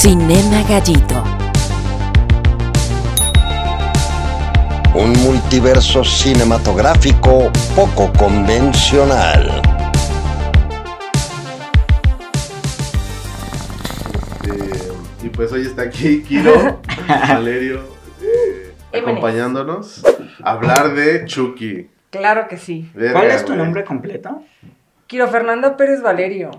Cinema Gallito. Un multiverso cinematográfico poco convencional. Eh, y pues hoy está aquí Kiro, Valerio, eh, acompañándonos a hablar de Chucky. Claro que sí. Verga, ¿Cuál es tu güey. nombre completo? Kiro Fernanda Pérez Valerio.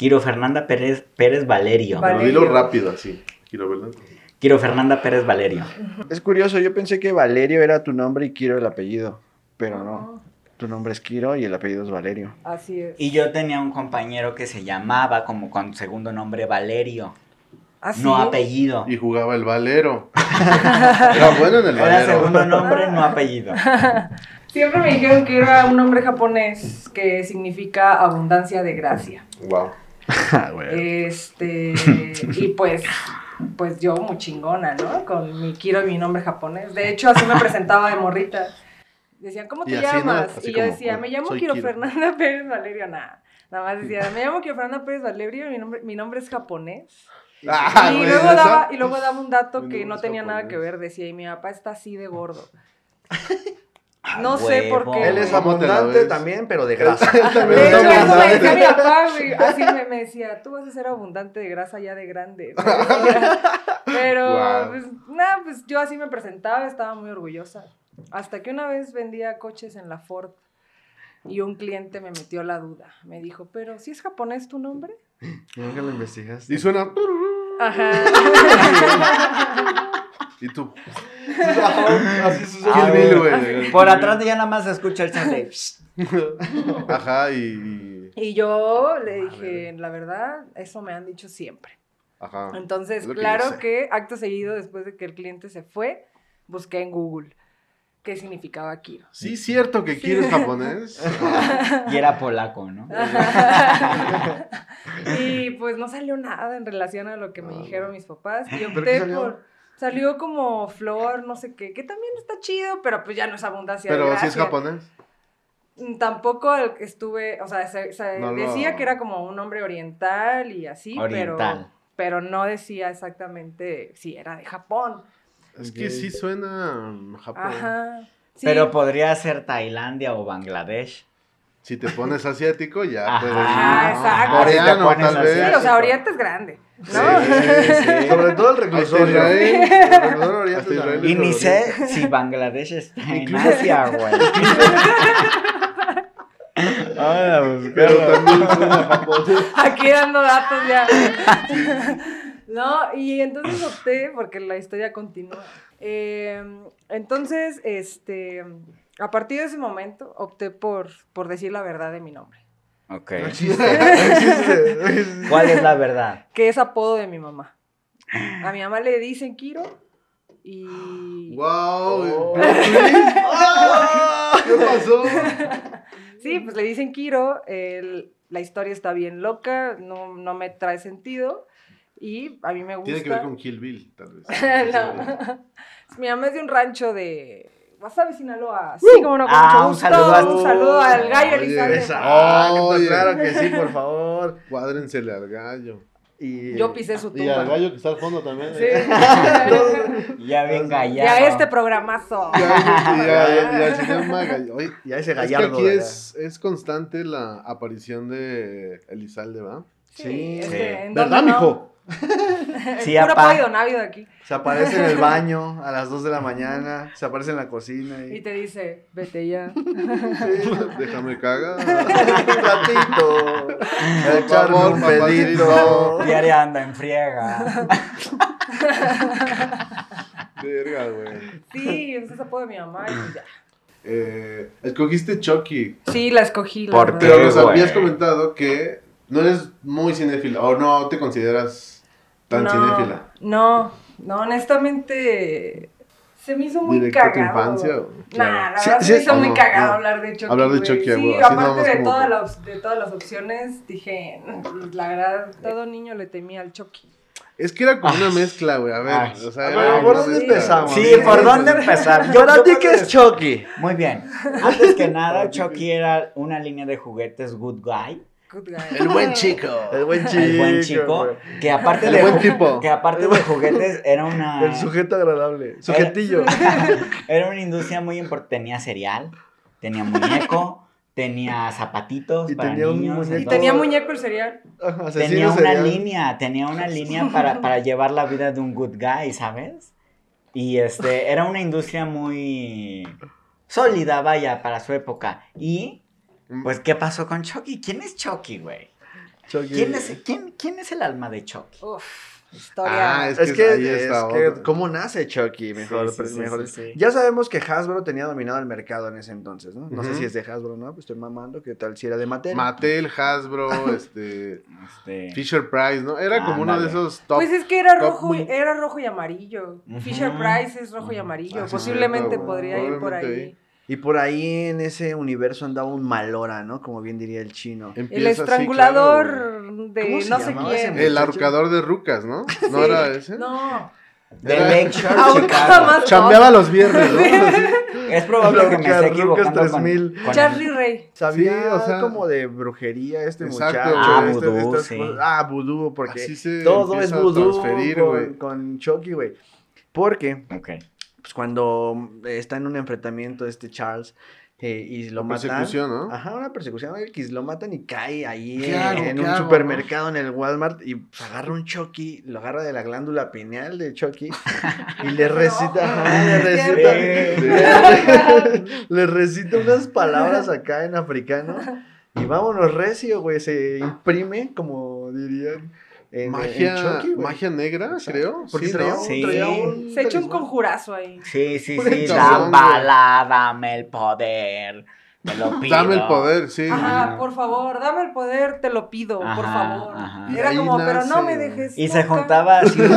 Kiro Fernanda Pérez, Pérez Valerio. Vale. Pero dilo Valerio. rápido así. Kiro Fernanda Pérez Valerio. Es curioso, yo pensé que Valerio era tu nombre y Kiro el apellido, pero no. Tu nombre es Kiro y el apellido es Valerio. Así es. Y yo tenía un compañero que se llamaba como con segundo nombre Valerio, Así. no apellido. Y jugaba el Valero. Era bueno en el Era Valero. segundo nombre, no apellido. Siempre me dijeron que era un nombre japonés que significa abundancia de gracia. Wow. Ah. Este, y pues, pues yo muy chingona, ¿no? Con mi Kiro y mi nombre japonés. De hecho, así me presentaba de morrita. Decían, ¿cómo te llamas? Y yo como, decía, me llamo Kiro, Kiro. Fernanda Pérez Valerio. Nada, nada más decía, me llamo Kiro Fernanda Pérez Valerio mi nombre, mi nombre es japonés. Ah, y, luego daba, y luego daba un dato que no tenía nada que ver. Decía, y mi papá está así de gordo. No sé por qué. Él es ¿Cómo te la abundante también, pero de grasa. también De hecho, eso me decía mi papá. Así me, me decía, tú vas a ser abundante de grasa ya de grande. ¿no? Pero, Guau. pues, nada, pues yo así me presentaba, estaba muy orgullosa. Hasta que una vez vendía coches en la Ford y un cliente me metió la duda. Me dijo, pero si es japonés tu nombre? Nunca lo investigaste. Y suena. Ajá. Y tú. Así sus Ah, güey. Por atrás de ya nada más se escucha el de... Ajá, y. Y yo le dije, la verdad, eso me han dicho siempre. Ajá. Entonces, que claro que acto seguido, después de que el cliente se fue, busqué en Google qué significaba Kiro. Sí, cierto que Kiro es japonés. Y era polaco, ¿no? y pues no salió nada en relación a lo que me dijeron mis papás. Y ¿Pero qué opté por. Salió como flor, no sé qué, que también está chido, pero pues ya no es abundancia de Pero si es japonés. Mm, Tampoco el que estuve, o sea, se, se No lo- decía que era como un nombre oriental y así, pero, Oriental. pero no decía exactamente si era de Japón. Es que sí suena Japón. Ajá. sí. Pero podría ser Tailandia o Bangladesh. Si te pones asiático, ya Ajá. puedes. Ah, exacto. Coreano, Si te pones tal vez. Sí, o sea, Oriente es grande, ¿no? Sí, Sobre todo el reclusorio. Israel. Y ni sé si Bangladesh está en Asia, güey. Pero también. Aquí dando datos ya. No, y entonces opté, porque la historia continúa. Eh, entonces, este, a partir de ese momento, opté por, por decir la verdad de mi nombre, Ok. No existe, no existe. ¿Cuál es la verdad? que es apodo de mi mamá. A mi mamá le dicen Kiro y... ¡Wow! Oh. ¿Qué pasó? Sí, pues le dicen Kiro, el- la historia está bien loca, no, no me trae sentido y a mí me gusta... Tiene que ver con Kill Bill, tal vez. no. Mi mamá es de un rancho de Wasabi, Sinaloa. Sí, como no, con Ah, mucho un gusto. saludo a- Un saludo al gallo Oye, Elizalde. Exacto, Oye. claro que sí, por favor. Cuádrensele al gallo. Y, Yo pisé su Y al tumba. gallo que está al fondo también. Sí. Ya bien y gallado. a este programazo. Y y y Y a ese es que gallardo. aquí es, es constante la aparición de Elizalde, ¿va? Sí. Sí. ¿en ¿Verdad, mijo? Sí, Puro pollo návido aquí. Se aparece en el baño a las 2 de la mañana, se aparece en la cocina Y y... te dice, vete ya. Déjame cagar. un ratito, echarme un pedito. Diario anda en friega. Verga, güey. Sí, ese es apodo de mi mamá y ya. Eh, escogiste Chucky. Sí, la escogí. La ¿Por verdad. qué? Pero nos habías comentado que no eres muy cinéfila o no te consideras tan no, cinéfila. No, no, honestamente se me hizo muy ¿Directo a tu cagado. infancia o- Nah, claro. la Sí, verdad sí, se me hizo muy no, cagado no. hablar de Chucky. Hablar de güey. Chucky, Sí, aparte más de todas, las, de todas las opciones, dije, la verdad, todo niño le temía al Chucky. Es que era como una mezcla, güey. A ver, Ay. o sea, ¿por dónde mezcla. empezamos? Sí, ¿por dónde empezar? Yo- ¿qué es Chucky? Muy bien. Antes que nada, Chucky era una línea de juguetes Good Guy good guy. El buen chico. El buen chico. el buen chico, que aparte El de buen ju- tipo. que aparte de juguetes era una El sujeto agradable. Sujetillo. era una industria muy importante, tenía cereal, tenía muñeco, tenía zapatitos Y para tenía un niños, muñeco. Y tenía muñeco el cereal. Ajá, tenía una serial. línea, tenía una línea para, para llevar la vida de un good guy, ¿sabes? Y este, era una industria muy sólida, vaya, para su época. Y, pues, ¿qué pasó con Chucky? ¿Quién es Chucky, güey? Chucky. ¿Quién es, quién, ¿Quién es el alma de Chucky? Uf, historia. Ah, es Es que que, ahí es está que. ¿cómo nace Chucky? Mejor, Sí, sí, sí, mejor. sí, sí. Ya sabemos que Hasbro tenía dominado el mercado en ese entonces, ¿no? No sé si es de Hasbro, ¿no? Pues estoy mamando, ¿qué tal si era de Mattel? Mattel, Hasbro, este. Este, Fisher Price, ¿no? Era como uno de esos top. Pues es que era rojo, muy- era rojo y amarillo. Fisher Price es rojo y amarillo. Ah, Posiblemente cierto, podría ir por ahí. Y por ahí en ese universo andaba un malora, ¿no? Como bien diría el chino. El así, estrangulador claro, de ¿Cómo se no sé quién. El ahorcador de rucas, ¿no? ¿No Sí. era ese? No. de Ahorcaba Chicago. más Chambeaba los viernes, ¿no? Es probable que me esté equivocando con, 3000. con- Charlie Ray. Sabía Sí, o sea- como de brujería este Exacto, muchacho. Ah, este- vudú, estas sí. cosas. Ah, vudú, porque Así se todo es vudú con, güey. con Chucky, güey. Porque, Ok. Pues cuando está en un enfrentamiento este Charles eh, y lo Una matan. persecución, ¿no? Ajá, una persecución X, lo matan y cae ahí ¿Qué en, un hago, supermercado en el Walmart y pues, agarra un Chucky, lo agarra de la glándula pineal de Chucky y le recita, ajá, le recita, le, le recita unas palabras acá en africano y vámonos recio, güey, se imprime como dirían en, en Magia, Chucky, magia negra, Exacto. creo. Porque sí, traía, ¿no? un, Sí. traía un Se echó un conjurazo ahí. Sí, sí, Muy sí. cabrón, Dame dame el poder. Te lo pido. Dame el poder, sí. Ajá, por favor, dame el poder, te lo pido, por favor. ajá. Y Era ahí como, pero no me dejes. Y se nunca, juntaba así.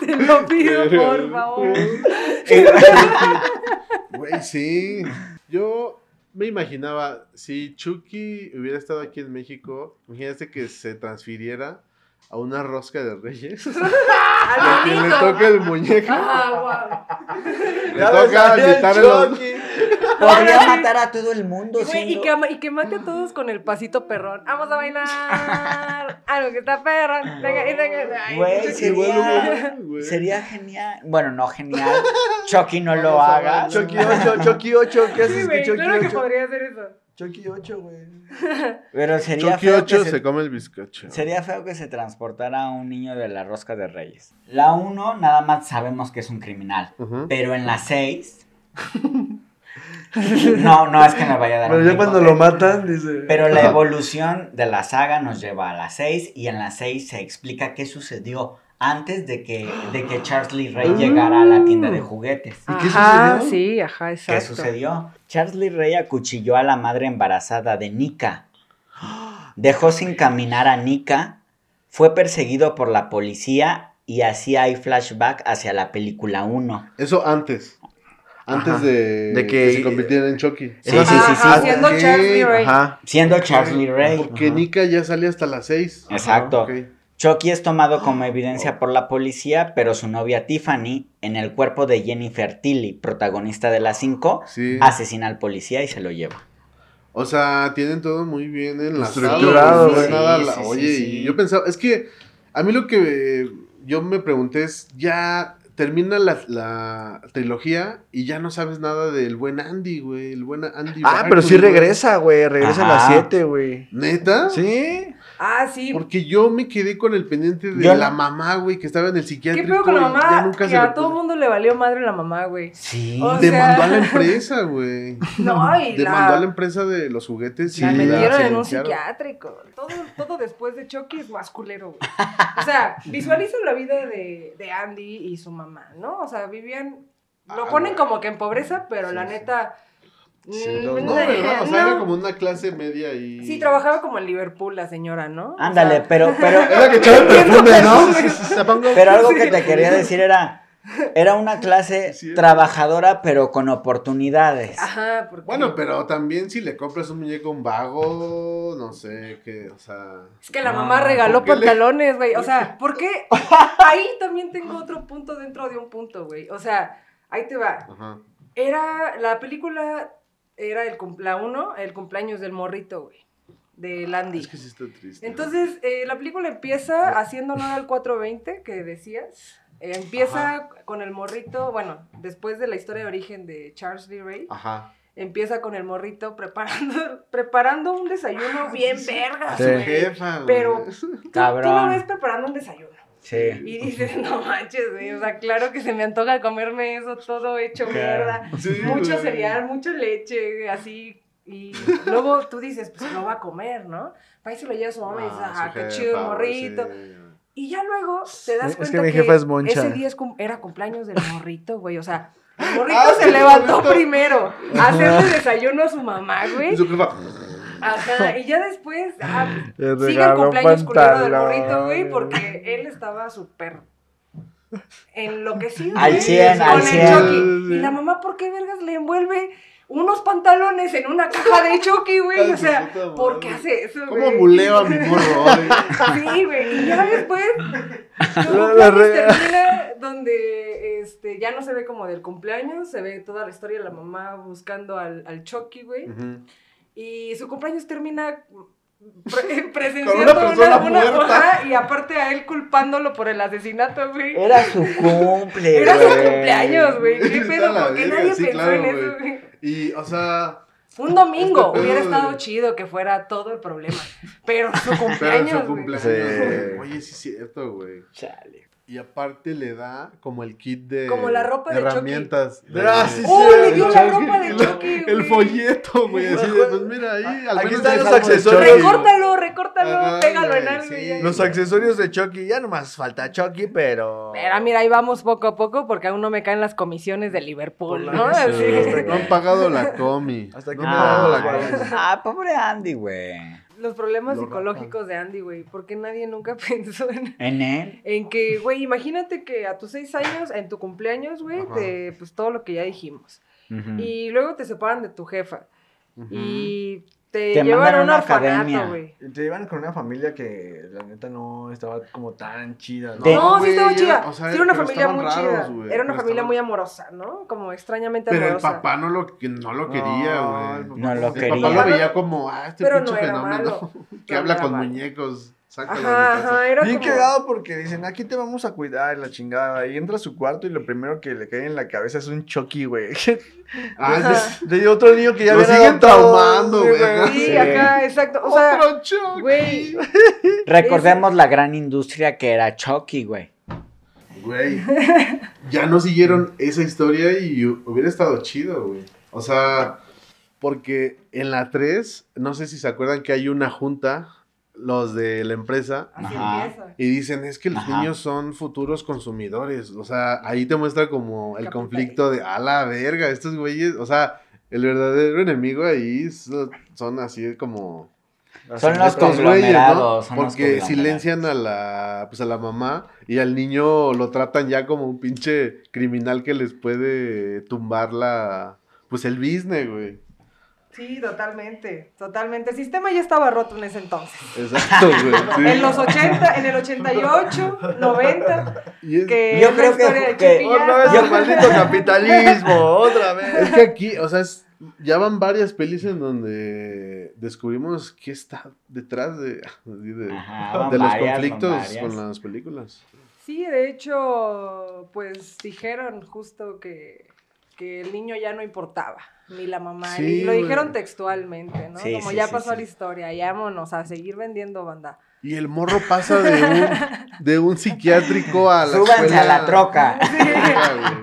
Te lo pido, por favor. Güey, sí. Yo me imaginaba, si Chucky hubiera estado aquí en México, imagínate que se transfiriera a una rosca de reyes. Al que le toque el muñeco. Ah, Le Ya me toca el quitarle los... Podría matar a todo el mundo. y, siendo- que, ama- y que mate a todos con el pasito perrón. Vamos a bailar. Algo que está perrón. Venga, y venga. Ay, Güey, sería, güey. sería genial. Bueno, no genial. Chucky, no lo hagas. Chucky 8, Chucky 8, ¿qué haces Sí, que Chucky claro que 8? podría hacer eso. Chucky 8, güey. Pero sería Chucky feo, 8 que se... se, come el bizcocho. sería feo que se transportara a un niño de la rosca de reyes. La 1, nada más sabemos que es un criminal. Ujú. Pero en la 6. No, no es que me vaya a dar Pero un ya cuando lo matan, dice. Pero la evolución de la saga nos lleva a la 6 y en la 6 se explica qué sucedió antes de que, de que Charles Lee Ray llegara a la tienda de juguetes. ¿Y qué Ajá, sucedió? sí, ajá, exacto. ¿Qué sucedió? Charles Lee Ray acuchilló a la madre embarazada de Nika. Dejó sin caminar a Nika. Fue perseguido por la policía y así hay flashback hacia la película 1. Eso antes. Antes Ajá. de, De que... que- se convirtiera en Chucky. Sí, sí, sí, Ajá, sí. Siendo Ok, Charles Lee Ray. Ajá. Siendo Charles Lee Ray. Porque Ajá. Nika ya sale hasta las 6. Exacto. Chucky es tomado como evidencia por la policía, pero su novia Tiffany, en el cuerpo de Jennifer Tilly, protagonista de las 5, Sí. asesina al policía y se lo lleva. O sea, tienen todo muy bien enlazado. Estructurado, no nada Sí, la- sí, sí, Oye, sí. y yo pensaba, es que a mí lo que yo me pregunté es, ya termina la, la trilogía y ya no sabes nada del buen Andy, güey, el buen Andy. Ah, pero sí güey. regresa, güey. Regresa a las Ajá. 7, güey. ¿Neta? ¿Sí? Ah, sí. Porque yo me quedé con el pendiente de la mamá, güey, que estaba en el ¿Qué psiquiátrico. pedo con la mamá? ya nunca Que se a lo todo pudo- mundo le valió madre la mamá, güey. Sí. O sea- Demandó a la empresa, güey. No, y Demandó a la la, empresa de los juguetes la y metieron en un psiquiátrico. Todo, todo después de Chucky es más culero, güey. O sea, visualiza la vida de, de Andy y su mamá, ¿no? O sea, vivían... Lo Ah, ponen güey. como que en pobreza, pero la Sí, neta... Sí, mm, no, No, ¿verdad? O sea, no. era como una clase media y... Sí, trabajaba como en Liverpool la señora, ¿no? O Ándale, sea, pero, pero, Era que echaba el Entiendo perfume, ¿no? pero algo que te quería decir era, era una clase Sí. trabajadora, pero con oportunidades. Ajá, porque... Bueno, pero también si le compras un muñeco un vago, no sé, qué, o sea... Es que la No, mamá regaló ¿por qué le- pantalones, güey. O sea, ¿por qué? Ahí también tengo otro punto dentro de un punto, güey. O sea, ahí te va. Ajá. Era la película era el cum- la uno, el cumpleaños del morrito, güey, de Landy. Es que sí está triste. Entonces, eh, la película empieza haciendo honor al 420 que decías. Eh, empieza con el morrito, bueno, después de la historia de origen de Charles Lee Ray, Ajá. empieza con el morrito preparando, preparando un desayuno bien verga, Sí. Su güey. jefa, güey. Pero tú, tú lo ves preparando un desayuno. Sí. Y dices, no manches, güey. O sea, claro que se me antoja comerme eso todo hecho Claro. mierda. Sí, Mucho güey. cereal, mucha leche, así. Y luego tú dices, pues lo va a comer, ¿no? Ahí se lo lleva a su mamá y dices, Ah, qué chido, morrito. sí. Y ya luego te das Es que cuenta mi jefa es moncha. ese día es cum- era cumpleaños del morrito, güey. O sea, el morrito Ah, se sí, levantó morrito. primero a hacerle desayuno a su mamá, güey. Y su jefa. Ajá, y ya después, ah, sigue el cumpleaños culero del morrito, güey, porque él estaba súper enloquecido. Al güey, 100, con al el 100. Chucky. Y la mamá, ¿por qué vergas le envuelve unos pantalones en una caja de Chucky, güey? O sea, ¿por qué hace eso, ¿Cómo güey? buleo a mi morro? güey? Sí, güey. Y ya después, La- re- termina donde este, ya no se ve como del cumpleaños, se ve toda la historia de la mamá buscando al, al Chucky, güey. Y su cumpleaños termina pre- presenciando Con una ajá, y aparte a él culpándolo por el asesinato, güey. Era su cumple, Era su cumpleaños, güey. ¿Qué pedo? ¿Por qué nadie sí, pensó claro, en eso, güey. Y, o sea, Un domingo Este pedo hubiera de- estado chido que fuera todo el problema. Pero su pero cumpleaños, su güey. cumpleaños. Oye, sí es cierto, güey. Chale. Y aparte le da como el kit de Como la ropa de Chucky. herramientas. de- Ah, sí, ¡Oh, sí, le dio la Chucky. ropa de el- Chucky, El folleto, güey. Así de, pues mira ahí. Al Aquí menos están es los accesorios. Chucky. Recórtalo, recórtalo, Ajá, pégalo en güey, algo. sí. Los accesorios de Chucky, ya nomás falta Chucky, pero. Mira, mira, ahí vamos poco a poco porque aún no me caen las comisiones de Liverpool, ¿no? No han pagado la comi. Hasta que no me han pagado la comi. Ah, pobre Andy, güey. Los problemas Lo psicológicos de Andy, güey. Porque nadie nunca pensó en, En él. en que, güey, imagínate que a tus seis años, en tu cumpleaños, güey, te, pues todo lo que ya dijimos. Y luego te separan de tu jefa. Y te, Te llevan a a un una academia. güey. Te iban con una familia que la neta no estaba como tan chida, ¿no? De- No, sí estaba chida. o sea, sí, era una pero familia muy raros, chida. Era una pero familia estaban- muy amorosa, ¿no? Como extrañamente Pero el amorosa. papá no lo, que no lo quería, No, güey. el papá No lo El quería. papá lo veía como, ah, este Pero pinche fenómeno. malo. que No habla con malo. muñecos. Sácalo de Ajá, mi casa. ajá, era Bien como... cagado porque dicen, aquí te vamos a cuidar, la chingada. Y entra a su cuarto y lo primero que le cae en la cabeza es un Chucky, güey. Ah, es- De otro niño que ya Lo siguen traumando, güey, acá. Sí, Sí. acá, exacto. O sea, Otro Chucky. güey, Recordemos la gran industria que era Chucky, güey. Güey, ya no siguieron esa historia y hu- hubiera estado chido, güey. O sea, porque en la 3, no sé si se acuerdan que hay una junta, los de la empresa, Ajá. y dicen, es que los Ajá. niños son futuros consumidores. O sea, ahí te muestra como el conflicto de, a la verga, estos güeyes, o sea, el verdadero enemigo ahí so- son así como... Son los estos güeyes, ¿no? los Porque silencian a la, pues a la mamá y al niño lo tratan ya como un pinche criminal que les puede tumbar la, pues el business, güey. Sí, totalmente, totalmente. El sistema ya estaba roto en ese entonces. Exacto, güey. sí. En los 80, en el 88, 90, Y es, que Yo creo que- que- Otra vez el maldito capitalismo, otra vez. es que aquí, o sea, es- ya van varias pelis en donde descubrimos qué está detrás de, así de, Ajá, de los varias, conflictos con las películas. Sí, de hecho, pues dijeron justo que, que el niño ya no importaba, ni la mamá, Sí, y lo güey. dijeron textualmente, ¿no? Sí, Como sí, ya sí, pasó sí. la historia, ya vámonos a seguir vendiendo banda. Y el morro pasa de un, de un psiquiátrico a la Súbanse escuela. a la troca.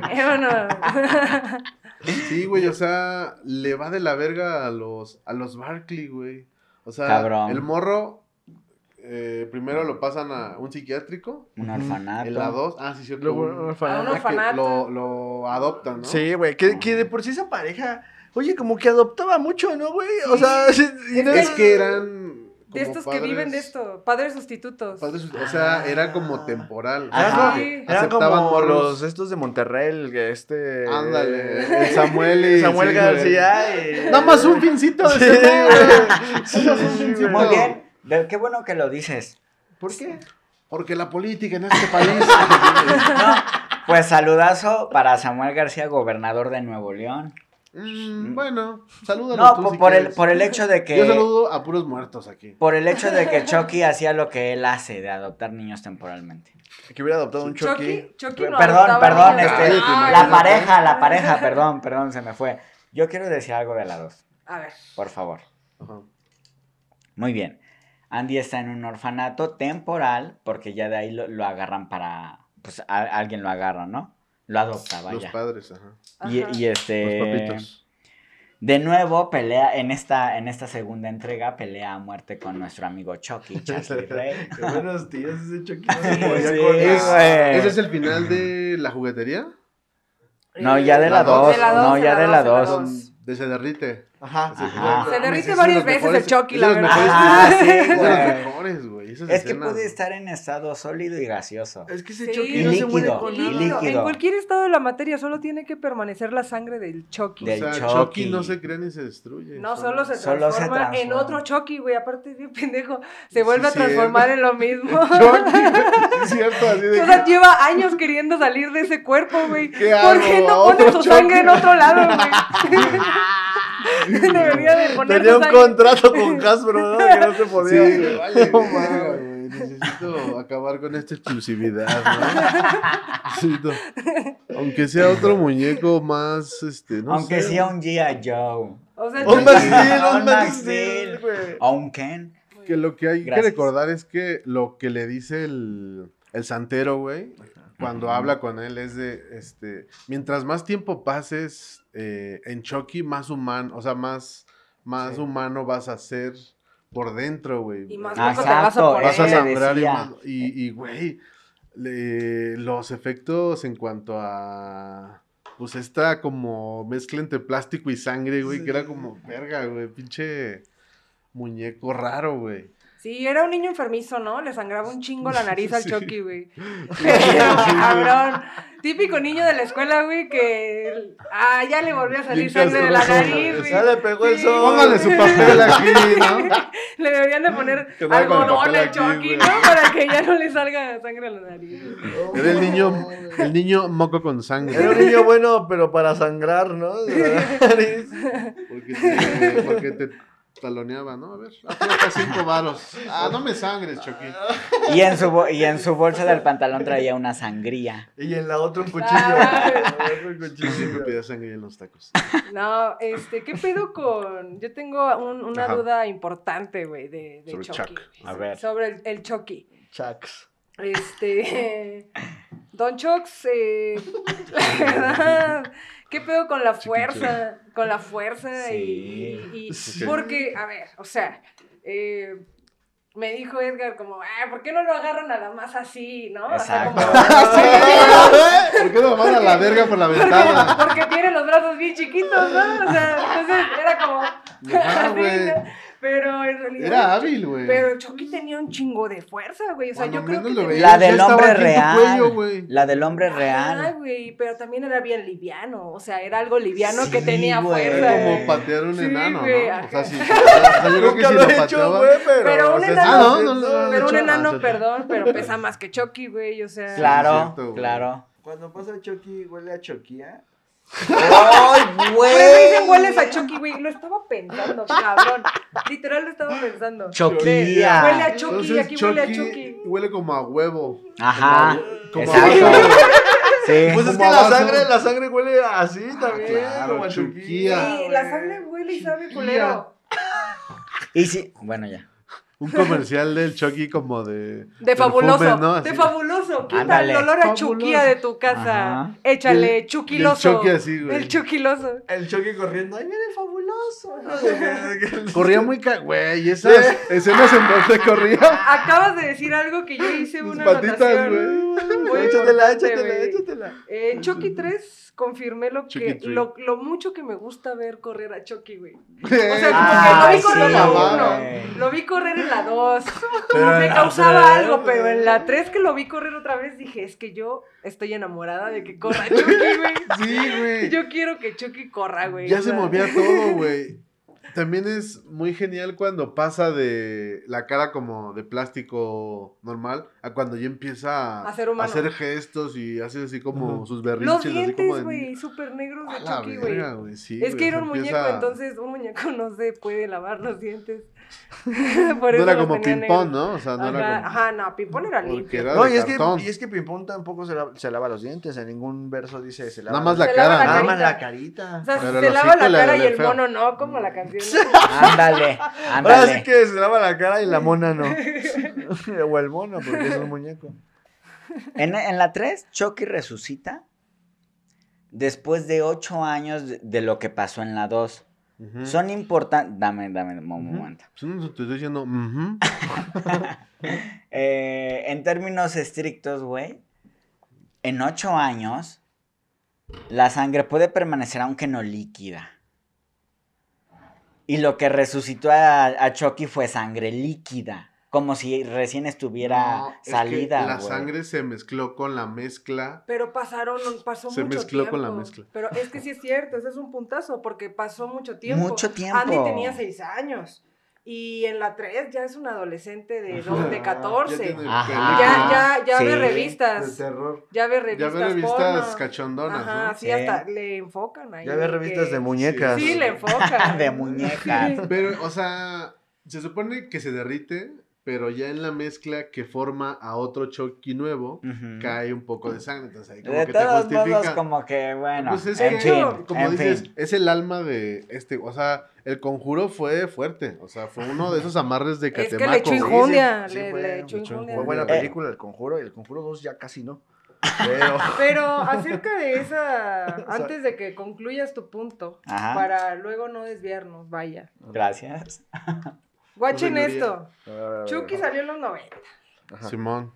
Eh, Sí, güey, o sea, le va de la verga a los, a los Barkley, güey. O sea, Cabrón. el morro, eh, primero lo pasan a un psiquiátrico. Un orfanato. En la 2, ah, sí, cierto. Luego, un- un A un orfanato. ah, que orfanato. Lo, lo adoptan, ¿no? Sí, güey, que, que de por sí esa pareja, oye, como que adoptaba mucho, ¿no, güey? O sea, sí, y no- Es que eran. de estos que viven de esto, padres sustitutos. padres o sea, era como temporal. Ajá. Sí. Aceptaban como los estos de Monterrey, este... Ándale, el Samuel y- Samuel sí, García y... Nada más un pincito de Sí, pincito. Muy bien. Qué bueno que lo dices. ¿Por qué? Porque la política en este país. No, pues saludazo para Samuel García, gobernador de Nuevo León. Mm, bueno, salúdalo No, tú por, si por el, por el hecho de que... Yo saludo a puros muertos aquí. Por el hecho de que Chucky hacía lo que él hace, de adoptar niños temporalmente. Que hubiera adoptado un Chucky. Chucky, Chucky no perdón, perdón, este, Cállate, Ay, la no. pareja, la pareja, perdón, perdón, se me fue. Yo quiero decir algo de la dos, A ver. por favor. Ajá. Muy bien. Andy está en un orfanato temporal, porque ya de ahí lo, lo agarran para, pues a- alguien lo agarra, ¿no? Lo adopta, Los vaya. padres, ajá. Y, Ajá. y este... Los papitos. De nuevo pelea, en esta, en esta segunda entrega, pelea a muerte con nuestro amigo Chucky, Charlie Ray. Qué buenos días ese Chucky. No sí, con ¿Es- eso. güey. ¿Ese es el final de la juguetería? No, ya de la La dos. 2, De la no, ya de la 2. De se derrite. Ajá. Sí, Ajá. Se derrite varias veces mejores- el Chucky, la verdad. mejores- Ajá, sí, es de los güey. mejores, güey. Esas Es que puede estar en estado sólido y gaseoso. Es que ese Sí. Chucky Y no se muere líquido, con nada. líquido. líquido. En cualquier estado de la materia solo tiene que permanecer la sangre del Chucky. O Del sea, Chucky. Chucky no se crea ni se destruye. No, solo se Solo transforma, en otro Chucky, güey. Aparte es bien pendejo. Se vuelve a transformar cierto. en lo mismo. Chucky, es cierto, así de O sea, lleva años queriendo salir de ese cuerpo, güey. ¿Qué ¿Por qué no ¿A pone su sangre en otro lado, güey? Debería de poner Tenía su un contrato con Hasbro, ¿no? Que no se Sí, podía. güey, vale, verga, güey. Necesito acabar con esta exclusividad, ¿no? Necesito- Aunque sea otro muñeco más, este, no Aunque sé. sea un G.I. Joe. O sea, Un Max Steel, Un Max Steel. Steel, güey. O un Ken. Que lo que hay Gracias. que recordar es que lo que le dice el, el santero, güey, cuando habla con él es de, este, mientras más tiempo pases eh, en Chucky, más humano, o sea, más, más Sí. humano vas a ser por dentro, güey. Y más loco te vas a exacto, poner. vas a sangrar y, más- y, y, güey, le- los efectos en cuanto a, pues esta como mezcla entre plástico y sangre, güey, que era como, verga, güey, pinche muñeco raro, güey. Sí, era un niño enfermizo, ¿no? Le sangraba un chingo la nariz al Sí. Chucky, güey. Cabrón. Típico niño de la escuela, güey, que. Ah, ya le volvió a salir sangre de la nariz, güey. Ya le pegó el Sí. sol. Póngale su papel aquí, ¿no? Le deberían de poner algodón al Chucky. ¿no? Para que ya no le salga sangre a la nariz. Era el niño, el niño moco con sangre. Era un niño bueno, pero para sangrar, ¿no? De la nariz. Porque te, porque te taloneaba, ¿no? A ver, aprieta cinco varos. Ah, no me sangres, Chucky. Y en su, y en su bolsa del pantalón traía una sangría. Y en la otra un cuchillo. Ay. En la otra un cuchillo. Siempre pedía sangre en los tacos. No, este, ¿qué pedo con...? Yo tengo un- una Ajá. duda importante, güey, de, de Sobre Chucky. Chuck. A ver. Sobre el, el Chucky. Chucks. Este. Don Chox, eh, la verdad, ¿qué pedo con la fuerza? Con la fuerza y- y, y- Sí. Porque, a ver, o sea, eh, me dijo Edgar como, ah, ¿por qué no lo agarran nada más así, no? O sea, Exacto. como- ¿Por qué no van a la verga por la ventana? porque tiene los brazos bien chiquitos, ¿no? O sea, entonces era como... Ajá, así. ¿no? Pero en realidad... Era hábil, güey. Pero Chucky tenía un chingo de fuerza, güey. O sea, Cuando yo creo que lo La del hombre real. cuello, güey. La del hombre Ah, real. güey, pero también era bien liviano, o sea, era algo liviano Sí, que tenía güey. fuerza. Era como patear un Sí, enano, ¿no? O sea, sí. O sea, yo creo que si lo lo he hecho, pateaba. güey, pero. Pero un o sea, enano- sí Ah, lo no, no, no, siento. no, Pero un enano, ah, perdón, pero pesa más que Chucky, güey, o sea. Claro, claro. Cuando pasa Chucky, huele a Choquía. ¡Ay, Por eso dicen hueles a Chucky, güey. Lo estaba pensando, cabrón. Literal lo estaba pensando. Choquía. Huele a Chucky, Entonces, aquí huele a Chucky. Huele como a huevo. Ajá. Como Exacto. abajo. Sí. Pues es que la sangre, la sangre huele así también. claro, como a Chuquía. Chuquía. Sí, la sangre huele y sabe culero. Y sí, bueno, ya. Un comercial del Chucky como de. De fabuloso, perfume, ¿no? de fabuloso. Quita Ándale. el olor a Fabuloso. Chuquía de tu casa. Ajá. Échale, chuquiloso. el Chucky así, güey. El chuquiloso. El Chucky corriendo. ¡Ay, viene el fabuloso! Corría muy ca... Güey, esas escenas en donde corría. Acabas de decir algo que yo hice Sus una patitas, anotación. güey. Échatela, échatela, échatela. Eh, En Chucky 3 confirmé lo Chucky que lo, lo mucho que me gusta ver correr a Chucky, güey. O sea, Ah, como que lo vi sí, correr en la güey. 1, lo vi correr en la 2. Pero me la causaba algo, pero en la 3 que lo vi correr otra vez dije, es que yo estoy enamorada de que corra Chucky, güey. Sí, güey. Yo quiero que Chucky corra, güey. Ya o se movía todo, güey. También es muy genial cuando pasa de la cara como de plástico normal a cuando ya empieza A ser a hacer gestos y hace así como Ujú. sus berrinches. Los dientes, güey, súper negros de Chucky, güey. güey, sí, Es güey, que era un muñeco, entonces un muñeco no se puede lavar los dientes. Por No eso era como ping-pong. ¿no? O sea, no Ajá, era como... ajá, no, ping-pong era limpio. era No, y es, que, y es que Pimpón tampoco se, la- se lava los dientes. En ningún verso dice se lava Nada más la cara, la Nada más la carita. O sea, Pero se lava la cara y el feo. mono no, como la canción. Ándale, Ahora ándale. sí que se lava la cara y la mona no. o el mono, porque es un muñeco. En, en la 3, Chucky resucita después de 8 años de, de lo que pasó en la 2. Son importantes. Dame, dame un momento. Te estoy diciendo... Eh, en términos estrictos, güey, en 8 años, la sangre puede permanecer aunque no líquida. Y lo que resucitó a, a Chucky fue sangre líquida. Como si recién estuviera No, es que salida. la sangre se mezcló con la mezcla. Pero pasaron, pasó Se mucho mezcló tiempo. con la mezcla. Pero es que sí es cierto, ese es un puntazo, porque pasó mucho tiempo. Mucho tiempo. Andy tenía 6 años. Y en la 3 ya es un adolescente de, dos- de Ya 14. tiene Ajá. película Ya, ya, ya Sí. ve de revistas. terror. Ya ve Ya revistas. ve revistas porno. cachondonas, Ajá, ¿no? sí, Sí. hasta le enfocan ahí. Ya ve revistas que- de muñecas. Sí, le enfocan. De muñecas. Pero, o sea, se supone que se derrite, pero ya en la mezcla que forma a otro Chucky nuevo, cae un poco de sangre. Entonces ahí como De que te todos justifica. modos, como que, bueno, Pues es en que, fin, como en dices, fin. es el alma de este, o sea, el conjuro fue fuerte, o sea, fue uno de esos amarres de Es Catemaco. que le echó injundia, Sí, sí, le, fue- le echó le echó injundia. Fue buena Eh. película, El Conjuro, y El Conjuro 2 ya casi no. Pero... Pero acerca de esa, antes de que concluyas tu punto, Ajá. para luego no desviarnos, vaya. Gracias. Guachen Señoría. esto. A ver, a ver, a Chucky salió en los 90. Ajá. Simón.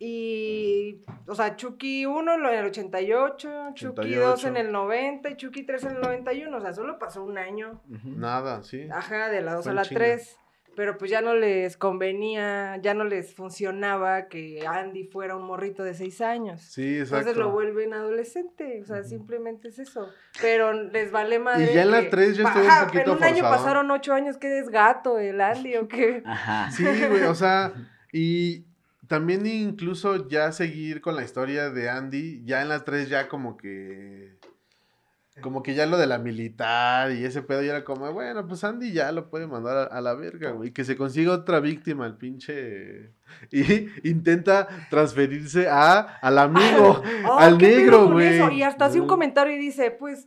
Y, o sea, Chucky 1 en el 88, Chucky 2 en 88. el 90 y Chucky 3 en el 91. O sea, solo pasó un año. Ujú. Nada, sí. Ajá, de la 2 Fue a la chinga. 3. Pero pues ya no les convenía, ya no les funcionaba que Andy fuera un morrito de 6 años. Sí, exacto. Entonces lo vuelven adolescente, o sea, simplemente es eso. Pero les vale madre. Y ya en la tres ya estuvo un poquito En un año pasaron ocho años, ¿qué es gato, el Andy o qué? Ajá. Sí, güey, o sea, y también incluso ya seguir con la historia de Andy, ya en las tres ya como que como que ya lo de la militar y ese pedo ya era como, bueno, pues Andy ya lo puede mandar a, a la verga, güey, que se consiga otra víctima, el pinche y intenta transferirse a al amigo, Oh, al ¿qué pedo negro, güey. Y hasta hace un comentario y dice, pues,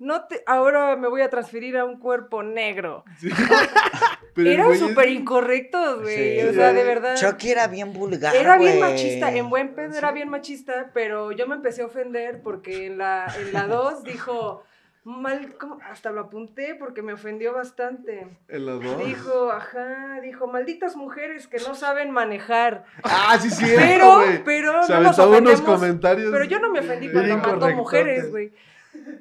no te, ahora me voy a transferir a un cuerpo negro. Sí. Eran güey es- súper incorrectos, güey. Sí. o sea, de verdad. Chucky era bien vulgar. Era bien machista, en buen pedo era bien machista, pero yo me empecé a ofender porque en la, en la 2 dijo, mal, ¿cómo? hasta lo apunté porque me ofendió bastante. en los dos. Dijo, ajá, dijo, malditas mujeres que no saben manejar. Ah, sí, sí, Pero, pero Se no nos unos comentarios. Pero yo no me ofendí cuando mató mujeres, güey.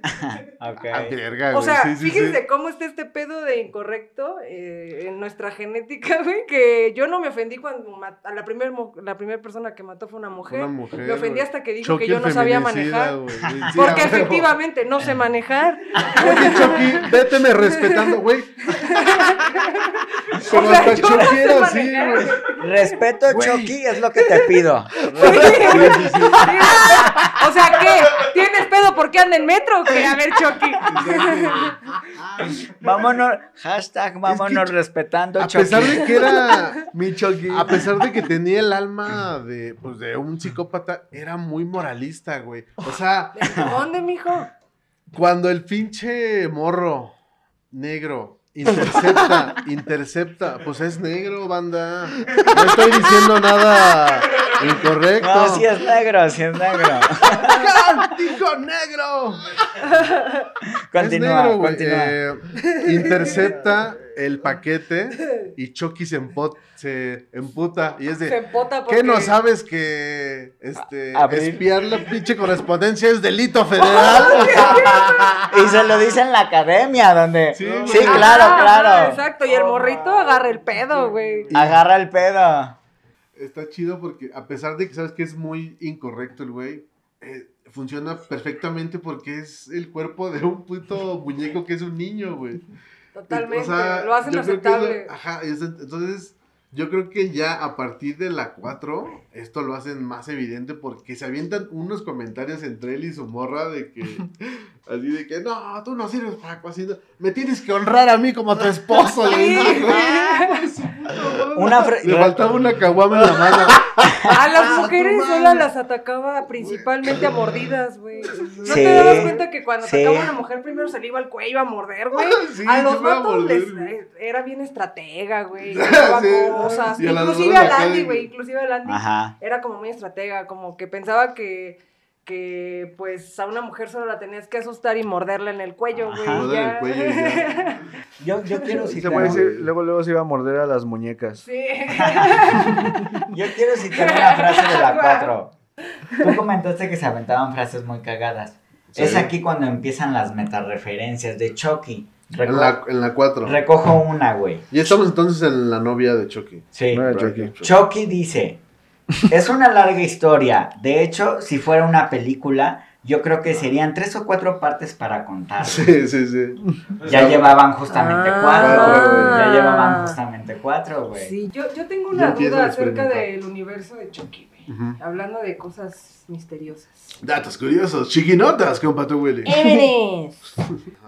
Ok. Ah, verga, O sea, sí, sí, fíjense sí. cómo está este pedo de incorrecto eh, en nuestra genética, güey, que yo no me ofendí cuando mat- a la primera la primer persona que mató fue una mujer. Una mujer, me ofendí güey. hasta que dijo Chucky que yo no sabía manejar. güey. Porque a efectivamente no sé manejar. Oye, Chucky, véteme respetando, güey. Pero O sea, hasta no Chucky era así, güey. Respeto, Chucky, es lo que te pido. O sea, ¿qué? ¿Tienes pedo porque anda en metro o qué? A ver, Chucky. Vámonos, hashtag vámonos respetando, A Chucky. pesar de que era. Mi Chucky. A pesar de que tenía el alma de, pues, de un psicópata, era muy moralista, güey. O sea, ¿De dónde, mijo? cuando el pinche morro negro intercepta, intercepta, pues es negro, banda. No estoy diciendo nada incorrecto. No, sí es negro, sí es negro. ¡Dijo negro! Continúa, es negro, güey. continúa. Eh, intercepta el paquete y Chucky se, empo- se emputa y es Se de... empota porque... ¿Qué no sabes que este, abrir. espiar la pinche correspondencia es delito federal? Y se lo dice en la academia, donde. Sí, claro, Ajá, claro. ajá, exacto, y el morrito agarra el pedo, güey. Agarra el pedo. Está chido porque a pesar de que sabes que es muy incorrecto el güey, eh, funciona perfectamente porque es el cuerpo de un puto muñeco que es un niño, güey. Totalmente, O sea, lo hacen lo- aceptable. ajá, es- entonces Yo creo que ya a partir de la 4, esto lo hacen más evidente porque se avientan unos comentarios entre él y su morra de que, así de que, no, tú no sirves para cocinar, me tienes que honrar a mí como tu esposo. le dice, "Ay, su puta madre". Una Le faltaba una caguama en la mano. A las mujeres solo las atacaba principalmente a mordidas, güey. ¿No Sí. te dabas cuenta que cuando Sí. atacaba a una mujer primero se le iba al cuello a morder, güey? Sí, a los sí a vatos les- eh, era bien estratega, güey. Sí. cosas. A Inclusive a Landy, güey. Inclusive a Landy. Era como muy estratega, como que pensaba que, que pues a una mujer solo la tenías que asustar y morderla en el cuello, güey. El cuello y ya. Yo, yo quiero Se citar. puede decir, luego, luego se iba a morder a las muñecas. Sí. Yo quiero citar una frase de la 4. Tú comentaste que se aventaban frases muy cagadas. Sí. Es aquí cuando empiezan las metareferencias de Chucky. Reco- En la, en la 4. Recojo una, güey. Y estamos entonces en la novia de Chucky. Sí. No Chucky. Chucky dice, es una larga historia. De hecho, si fuera una película, yo creo que serían tres o cuatro partes para contar. Sí, sí, sí. Ya llevaban justamente Ah. cuatro. Ya llevaban justamente cuatro, güey. Sí, yo, yo tengo una empieza duda a acerca del universo de Chucky, güey. Hablando de cosas misteriosas. Datos curiosos, chiquinotas con Pato Willy.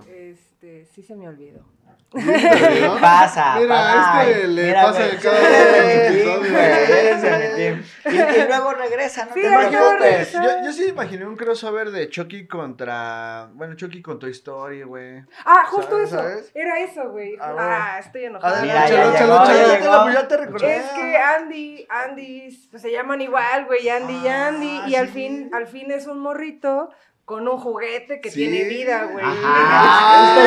Este, sí se me olvidó. ¿No? Pasa, Mira, pasa. este le Mira, pasa de cada episodio. Y, luego regresa, no Sí, te. Yo, yo sí imaginé un crossover de Chucky contra. Bueno, Chucky con Toy Story, güey. Ah, justo ¿Sabes, eso. sabes? Era eso, güey. Ah, Ah, estoy enojada. Mira, échalo, llegó, échalo, ya te recordé. Es que Andy, Andy, pues, se llaman igual, güey, Andy y Ah, Andy, y al sí. fin, al fin es un morrito con un juguete que Sí. tiene vida, güey. Ah,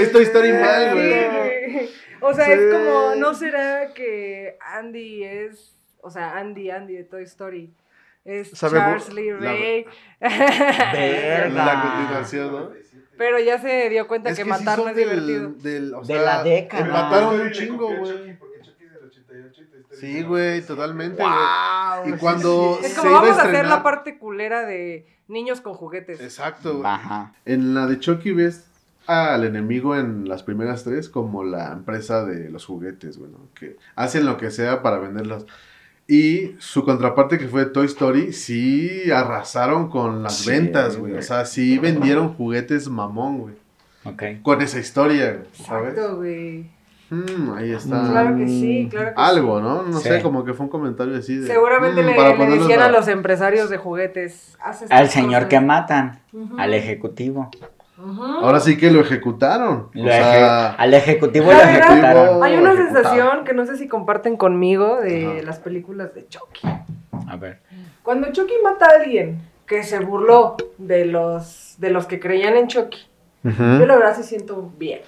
Esta historia mal, güey. güey. O sea, Sí. es como, ¿no será que Andy es, o sea, Andy, Andy de Toy Story? Es Sabe Charles Lee la- Ray. Verga. La continuación, ¿no? Pero ya se dio cuenta Es que, que matar sí no son es del- divertido. del- o De sea, la década. Chucky un chingo, güey. Chucky, porque Chucky es del 88 y Toy Sí, güey, totalmente. Wow, güey. Y sí, cuando sí. Es se como iba vamos a hacer la parte culera de niños con juguetes. Exacto. güey. Ajá. En la de Chucky ves al enemigo en las primeras tres como la empresa de los juguetes, güey, ¿no? Que hacen lo que sea para venderlos. Y su contraparte que fue Toy Story, sí arrasaron con las Sí, ventas, güey. O sea, sí vendieron juguetes mamón, güey. Ok. Con esa historia, güey, ¿sabes? Exacto, güey. Mm, ahí está. Claro que sí, claro que Algo, sí. ¿no? No Sí. sé, como que fue un comentario así de... Seguramente mm, le, para le ponerlos decían a los empresarios de juguetes. "Haz estas Al señor cosas". que matan, al ejecutivo. Ahora sí que lo ejecutaron. Lo o eje- sea, al ejecutivo lo verdad, ejecutaron. Hay una sensación que no sé si comparten conmigo de Ajá. las películas de Chucky. A ver. Cuando Chucky mata a alguien que se burló de los, de los que creían en Chucky, yo la verdad sí siento bien.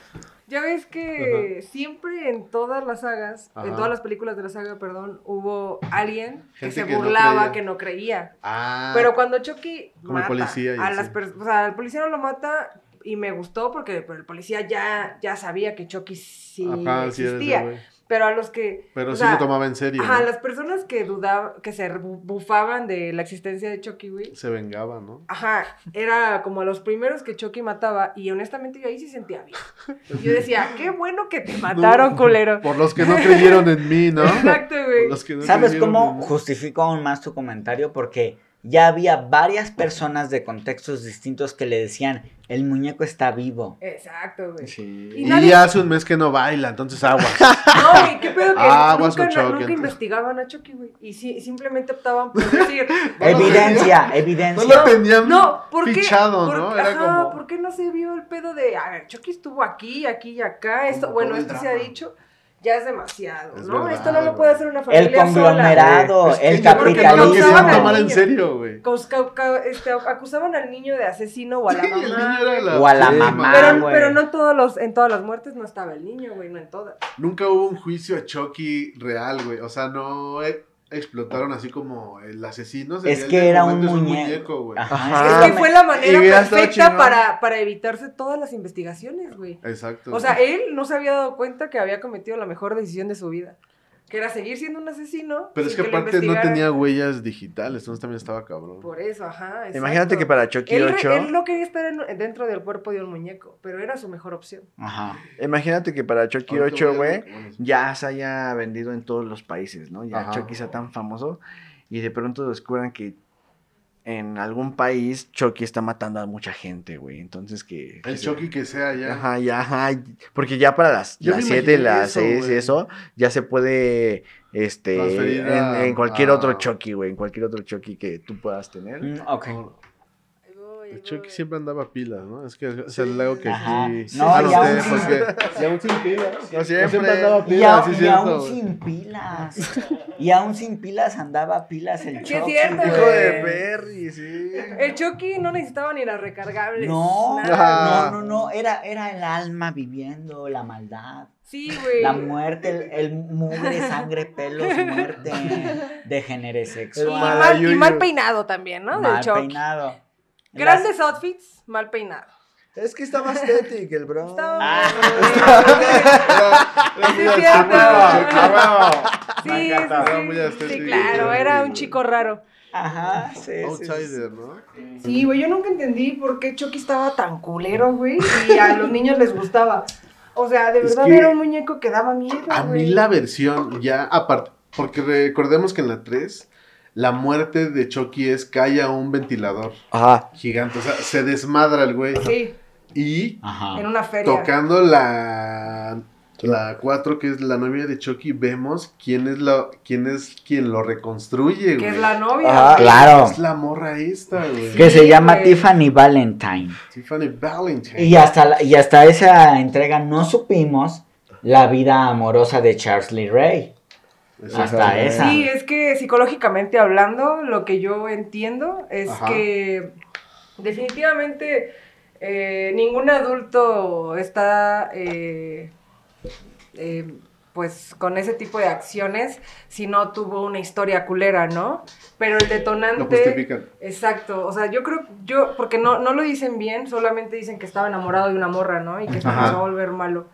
Ya ves que siempre en todas las sagas, en todas las películas de la saga, perdón, hubo alguien que Gente se que burlaba, que no creía. Ah, Pero cuando Chucky Como el mata policía y a las personas, o sea, el policía no lo mata y me gustó porque pero el policía ya, ya sabía que Chucky sí Ajá, existía. Pero a los que... Pero o sí sea, lo tomaba en serio. Ajá, ¿no? las personas que dudaban, que se bu- bufaban de la existencia de Chucky, güey. Se vengaba, ¿no? Ajá, era como a los primeros que Chucky mataba y honestamente yo ahí sí sentía bien. Yo decía, qué bueno que te mataron, culero. Por los que no creyeron en mí, ¿no? Exacto, Por güey. los que no ¿Sabes cómo en mí. justifico aún más tu comentario? Porque ya había varias personas de contextos distintos que le decían, el muñeco está vivo. Exacto, güey. Sí. Y Y nadie- hace un mes que no baila, entonces aguas. No, güey, qué pedo que Ah, aguas nunca, con Chucky, nunca investigaban a Chucky, güey. Y sí, simplemente optaban por decir, Evidencia, No evidencia. lo tenían no, ¿por qué? fichado, por- ¿no? Era ajá, como... ¿por qué no se vio el pedo de, a ver, Chucky estuvo aquí, aquí y acá? Esto, bueno, esto se ha dicho, ya es demasiado, Es ¿no? verdad, esto no lo puede hacer una familia El sola. conglomerado, Es que el que no lo capitalismo. tomar en serio, güey. Este, acusaban al niño de asesino o a la Sí, mamá. el niño era la... O a la mamá. Pero, güey. pero no todos los, en todas las muertes no estaba el niño, güey, no en todas. Nunca hubo un juicio a Chucky real, güey. O sea, no eh, explotaron así como el asesino. se Es que era un muñeco. güey. Es que fue la manera perfecta para, para evitarse todas las investigaciones, güey. Exacto. O sea, él no se había dado cuenta que había cometido la mejor decisión de su vida. Que era seguir siendo un asesino. Pero es que aparte no tenía huellas digitales, entonces también estaba cabrón. Por eso, ajá. exacto. Imagínate que para Chucky él, re- 8, él no quería estar en- dentro del cuerpo de un muñeco, pero era su mejor opción. Ajá. imagínate que para Chucky Ahorita 8, voy a- güey, ya se haya vendido en todos los países, ¿no? Ya Ajá. Chucky sea tan famoso y de pronto descubran que en algún país Chucky está matando a mucha gente, güey. Entonces que... que El Chucky que sea ya. Ajá, ya, ajá. Porque ya para las, Yo me las 7, imaginé las eso, 6 y güey. eso, ya se puede, este, en, a- en cualquier a- otro Chucky, güey, en cualquier otro Chucky que tú puedas tener. Mm, ok. El Chucky siempre andaba pilas, ¿no? Es que es el algo que Ajá. sí. No, anoté, y aún porque- Y aún sin pilas. No siempre. andaba Y, pilas, a- sí, y cierto, aún sin pilas. Y aún sin pilas andaba pilas el Sí, es Chucky. cierto, Hijo güey. de Perry, sí. El Chucky no necesitaba ni las recargables. No, nada. no, no, no, era, era el alma viviendo la maldad, Sí, güey. la muerte, el, el mugre, sangre, pelos, muerte, degenere Y sexual, mal- mal, y mal peinado también, ¿no? Del mal Chucky. peinado. Grandes outfits, mal peinado. Es que estaba estético el bro. Estaba Ah. Sí, estético, Sí, sí, sí, claro, era un chico raro. Ajá, sí, sí, sí. Outsider, ¿no? Sí, güey, yo nunca entendí por qué Chucky estaba tan culero, güey, y a los niños les gustaba. O sea, de Es verdad que era un muñeco que daba miedo, A güey. mí la versión ya aparte, porque recordemos que en la 3 la muerte de Chucky es cae a un ventilador Ajá. gigante, o sea, se desmadra el güey. Sí, Y Ajá. en una feria. tocando la la 4 que es la novia de Chucky, vemos quién es la quién es quien lo reconstruye, Que güey. es la novia. Güey. Claro, Es la morra esta, güey. que se Sí, llama güey. Tiffany Valentine. Tiffany Valentine. Y hasta, la- y hasta esa entrega no supimos la vida amorosa de Charles Lee Ray. Hasta esa. Sí, es que psicológicamente hablando, lo que yo entiendo es Ajá. que definitivamente eh, ningún adulto está eh, eh, pues con ese tipo de acciones si no tuvo una historia culera, ¿no? Pero el Lo detonante... justifican. Exacto, o sea, yo creo, yo, porque no, no lo dicen bien, solamente dicen que estaba enamorado de una morra, ¿no? Y que se empezó a volver malo.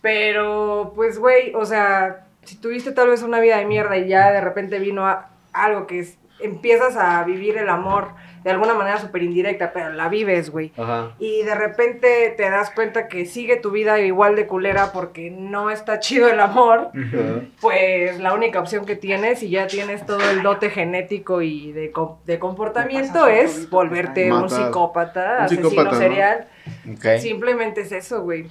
Pero, pues, güey, o sea, si tuviste tal vez una vida de mierda y ya de repente vino a- algo que es, empiezas a vivir el amor de alguna manera súper indirecta, pero la vives, güey. Ajá. Y de repente te das cuenta que sigue tu vida igual de culera porque no está chido el amor, pues la única opción que tienes, y ya tienes todo el dote genético y de, de comportamiento, es volverte un psicópata, Un asesino psicópata, ¿no? serial. Simplemente es eso, güey.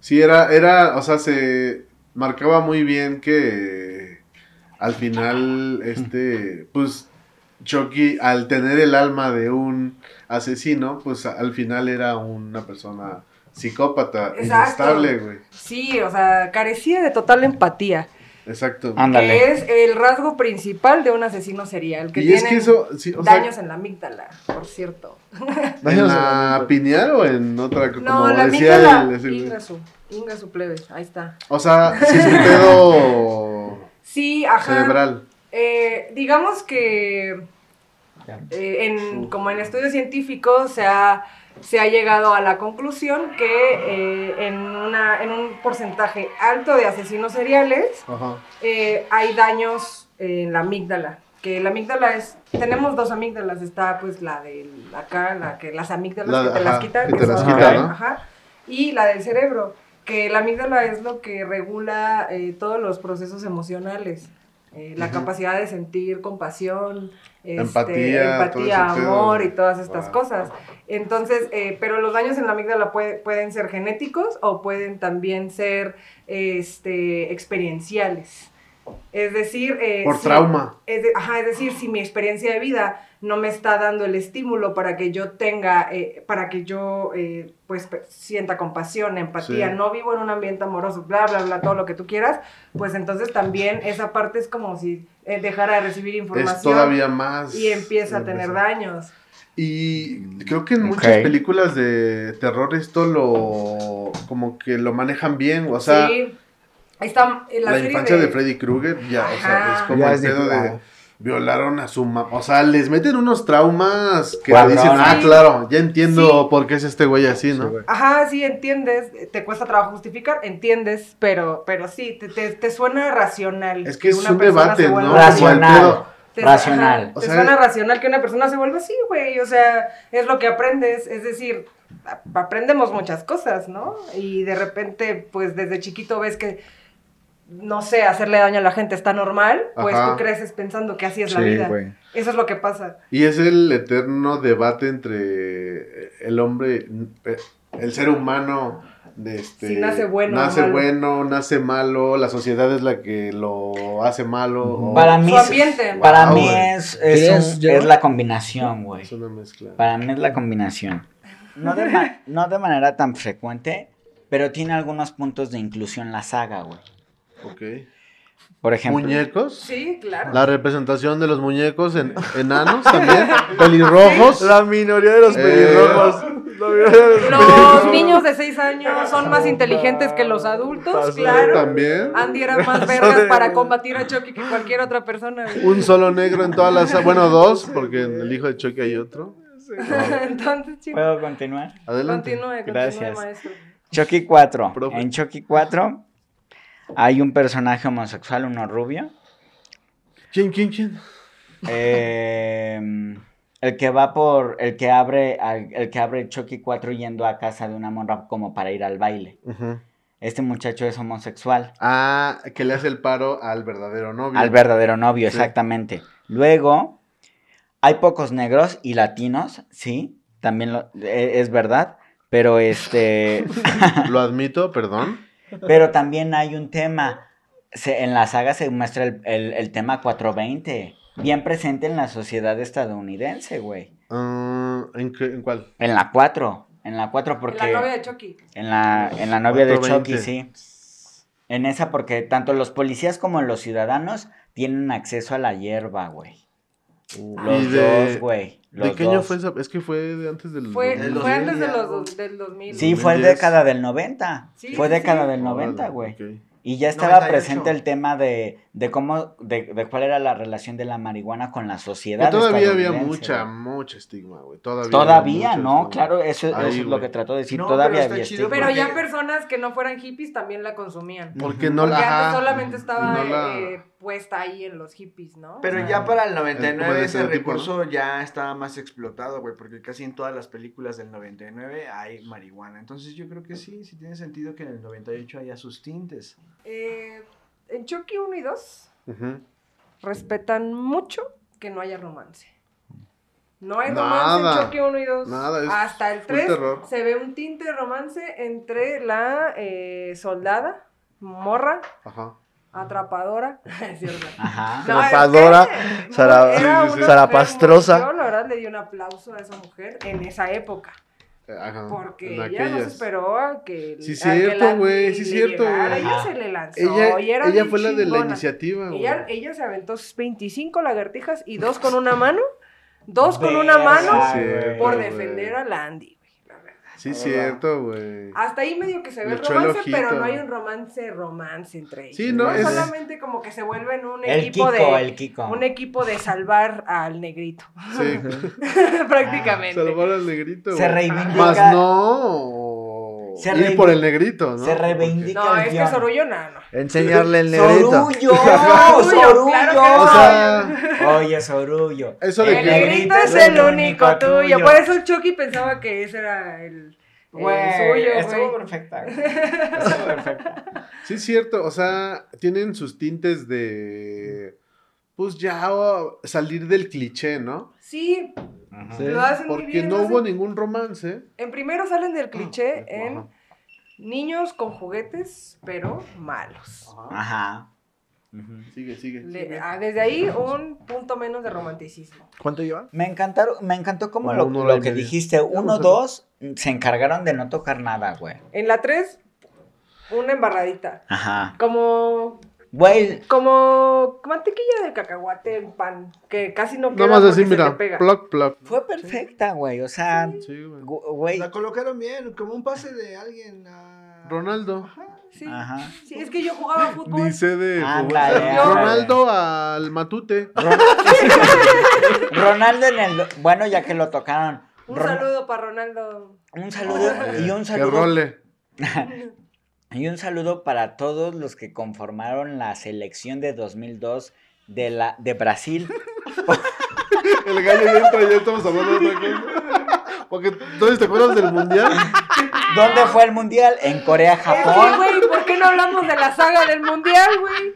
Sí, era, era, o sea, se marcaba muy bien que al final, este, pues, Chucky, al tener el alma de un asesino, pues al final era una persona psicópata, Exacto. inestable, güey. Sí, o sea, carecía de total empatía. Exacto. Ándale. Que es el rasgo principal de un asesino serial. Que y es tiene que eso, sí, o sea, daños en la amígdala, por cierto. ¿en la pineal o en otra, como No, la decía amígdala. el- güey? Ingasu. Ingasu plebe. Ahí está. O sea, sí es un pedo Sí, ajá. cerebral. Eh, digamos que eh, en, como en estudios científicos se ha, se ha llegado a la conclusión que eh, en, una, en un porcentaje alto de asesinos seriales eh, hay daños en la amígdala. Que la amígdala es, tenemos dos amígdalas, está pues la de acá, la que las amígdalas La- que te las quitan, que que te las son- quita, ajá, ¿no? ajá, y la del cerebro, que la amígdala es lo que regula eh, todos los procesos emocionales. Eh, la capacidad de sentir compasión, este, Empatía, empatía, amor y todas estas Wow. cosas. Entonces, eh, pero los daños en la amígdala puede- pueden ser genéticos o pueden también ser este, experienciales. Es decir, eh, Por si- trauma. es, de- ajá, es decir, si mi experiencia de vida no me está dando el estímulo para que yo tenga, eh, para que yo eh, pues sienta compasión, empatía, Sí. no vivo en un ambiente amoroso, bla, bla, bla, todo lo que tú quieras, pues entonces también esa parte es como si eh, dejara de recibir información Es todavía más. y empieza a tener empezar. daños. Y creo que en muchas películas de terror esto lo como que lo manejan bien, o sea, sí, está eh, la, la, serie infancia de, de Freddy Krueger ya, o sea, es como Ya el es de- pedo de, violaron a su mamá. O sea, les meten unos traumas que dicen, ah, Sí. claro, ya entiendo Sí. por qué es este güey así, Sí, ¿no? güey. Ajá, sí, entiendes, te cuesta trabajo justificar, entiendes, pero, pero sí, te, te, te suena racional. es que es una un debate, ¿no? Racional. Te- Racional. ajá, O te suena racional que una persona se vuelva así, güey. O sea, es lo que aprendes. Es decir, aprendemos muchas cosas, ¿no? Y de repente, pues desde chiquito ves que, no sé, hacerle daño a la gente está normal, pues Ajá. tú creces pensando que así es la vida. Eso es lo que pasa. Y es el eterno debate entre el hombre, el ser humano, de este, Si nace bueno nace malo. bueno, nace malo, la sociedad es la que lo hace malo. o- Para mí, Su es- ambiente. para Wow, mí es, es, es la combinación, güey. es una mezcla. Para mí es la combinación. No de, ma- no de manera tan frecuente, pero tiene algunos puntos de inclusión la saga, güey. Ok. Por ejemplo. Muñecos. Sí, claro. La representación de los muñecos en, enanos también. Pelirrojos. La minoría de los Eh. pelirrojos. La minoría de los Los pelirrojos. niños de 6 años son más inteligentes que los adultos, claro. También. Andy era más vergas para combatir a Chucky que cualquier otra persona. Un solo negro en todas las. Bueno, dos, porque en el hijo de Chucky hay otro. Entonces, chicos, ¿Puedo continuar? Adelante. continúe, continúe, Gracias. maestro. Chucky 4. Profe. En Chucky 4 hay un personaje homosexual, uno rubio. ¿Quién, quién, quién? Eh, el que va por. El que abre. El que abre Chucky 4 yendo a casa de una morra como para ir al baile. Este muchacho es homosexual. Ah, que le hace el paro al verdadero novio. Al verdadero novio, Sí. exactamente. Luego, hay pocos negros y latinos, sí, también lo- e- es verdad, pero este, Lo admito, perdón. Pero también hay un tema, se- en la saga se muestra el, el- el tema 420, bien presente en la sociedad estadounidense, güey. Ah, ¿en, qué- ¿En cuál? En la 4, en la 4 porque... La novia de Chucky. En la, en la novia de 420. Chucky, sí. En esa porque tanto los policías como los ciudadanos tienen acceso a la hierba, güey. Los ¿Y de- dos, güey. ¿De los qué año fue esa? Es que fue de antes del. Fue, Del fue 2000 antes de los del 2000. Sí, fue 2010. década del 90. Sí, fue sí, década sí. del 90, Órale, güey. Y ya estaba 98. presente el tema de, de cómo, de, de cuál era la relación de la marihuana con la sociedad. Pero todavía había mucha, mucha estigma, güey. Todavía. ¿no? estigma. Claro, eso, eso Ahí, es lo que trató de decir. No, todavía pero había chido, estigma. Pero ya personas que no fueran hippies también la consumían. Porque no Porque la. antes solamente estaba no la- eh, puesta ahí en los hippies, ¿no? Pero sea, ya para el como el 99 ese estereotipo, recurso ya estaba más explotado, güey, porque casi en todas las películas del 99 hay marihuana. Entonces yo creo que sí, sí tiene sentido que en el 98 haya sus tintes. eh, en Chucky 1 y 2 Ujú. respetan mucho que no haya romance. No hay Nada, romance en Chucky 1 y 2. nada, es Hasta el full 3 terror. se ve un tinte de romance entre la eh, soldada, morra, Ajá. Atrapadora. es cierto. Ajá. No, es Atrapadora, Zarapastrosa. Yo la verdad le di un aplauso a esa mujer en esa época. Eh, Ajá. Porque ella no se aquellas. esperó a que. Sí, a cierto, la- güey, sí, le cierto, llegara. Ella se le lanzó. Ella, y era ella bien fue la de la iniciativa, güey. Ella, ella se aventó sus 25 lagartijas y dos con una mano. Dos con una mano Sí, por defender a Landy, güey. La verdad. Sí, cierto, güey. Hasta ahí medio que se ve Le el romance, pero no hay un romance, romance entre ellos. Sí, no, es es- solamente como que se vuelven un El equipo Kiko, de. el Kiko. Un equipo de salvar al negrito. Sí. Prácticamente. Salvar al negrito. Se güey. reivindica. Más no. Se ir por el negrito, ¿no? Se reivindica No, el es que. Sorullo, no, no. Enseñarle el negrito. ¡Sorullo! Sorullo, ¡Sorullo! claro que O sea, Oye, Sorullo. eso de El que. negrito es el único tuyo. Por eso Chucky pensaba que ese era el, Güey, suyo, estuvo perfecta. Estuvo perfecta. Sí, es cierto. O sea, tienen sus tintes de. Pues ya salir del cliché, ¿no? Sí, Sí. lo hacen muy Porque bien. no hubo ningún romance. En primero salen del cliché en Ajá. niños con juguetes, pero malos. Ajá. Ujú. Sigue, sigue. Le- sigue. ah, desde ahí un punto menos de romanticismo. ¿Cuánto llevan? Me encantaron, me encantó como Como lo, que dijiste, uno, dos, se encargaron de no tocar nada, güey. En la 3, una embarradita. Ajá. Como, Güey, como mantequilla de cacahuate en pan, que casi no queda Nada más se mira. Ploc, ploc. fue perfecta, güey. O sea, Sí, güey. La colocaron bien, como un pase de alguien a... Ronaldo. Ajá. sí. Ajá. Sí, es que yo jugaba fútbol. Dice de Ándale, fútbol. ándale. Ronaldo al Matute. Ron- Ronaldo en el. Bueno, ya que lo tocaron. Un Ron- saludo para Ronaldo. Un saludo y un Que saludo. role. Y un saludo para todos los que conformaron la selección de 2002 de, la, de Brasil. El gallo ya entra ya estamos hablando de otra. Porque, ¿entonces te acuerdas del mundial? ¿Dónde fue el mundial? En Corea, Japón. güey, ¿por qué no hablamos de la saga del mundial, güey?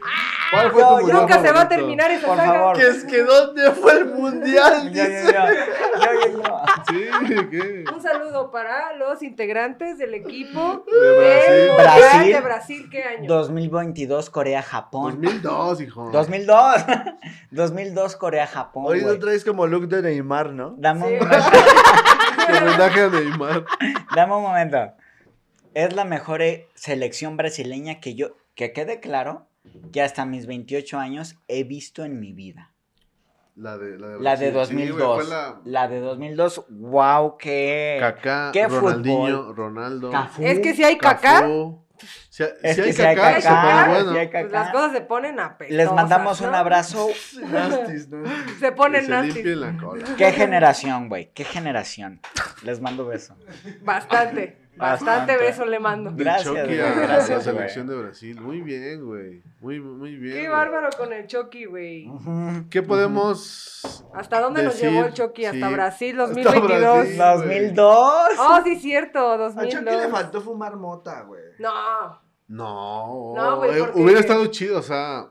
¿Cuál fue tu mundial Nunca se va a terminar esa Por saga. favor. Que es que ¿dónde fue el mundial? Dice. yo. Yo, yo, yo. Sí, ¿qué? Un saludo para los integrantes del equipo De Brasil. Brasil. de Brasil. ¿Qué año? 2022 Corea, Japón. 2002, hijo. 2002. 2002 Corea, Japón. Ahorita güey. traes como look de Neymar, ¿no? Dame Sí. un, Homenaje a Neymar. dame un momento. Es la mejor eh, selección brasileña que yo, que quede claro, que hasta mis 28 años he visto en mi vida. La de, la de, La de Brasil. Sí, güey, 2002. fue la La de 2002, wow, qué. Kaká, ¿Qué Ronaldinho, fútbol? Ronaldo. Cafú. Es que si hay caca, Cafú. Si, Es si que hay si hay Kaká, se Kaká, pone si bueno. pues Kaká. las cosas se ponen apestosas. Les mandamos un ¿no? abrazo. Nastis, ¿no? Se ponen se limpie la cola. Qué generación, güey. Qué generación. Les mando beso. Bastante. Bastante beso le mando. Del Gracias, Chucky güey, a gracias, la güey. selección de Brasil. Muy bien, güey. Muy, muy bien. Qué güey. bárbaro con el Chucky, güey. ¿Qué podemos ¿Hasta dónde nos llevó el Chucky? Hasta sí. Brasil Hasta 2022. Brasil. 2002. Oh, sí, cierto, A Chucky le 2002. faltó fumar mota, güey. No. No, No, güey, eh, porque- hubiera estado chido, o sea,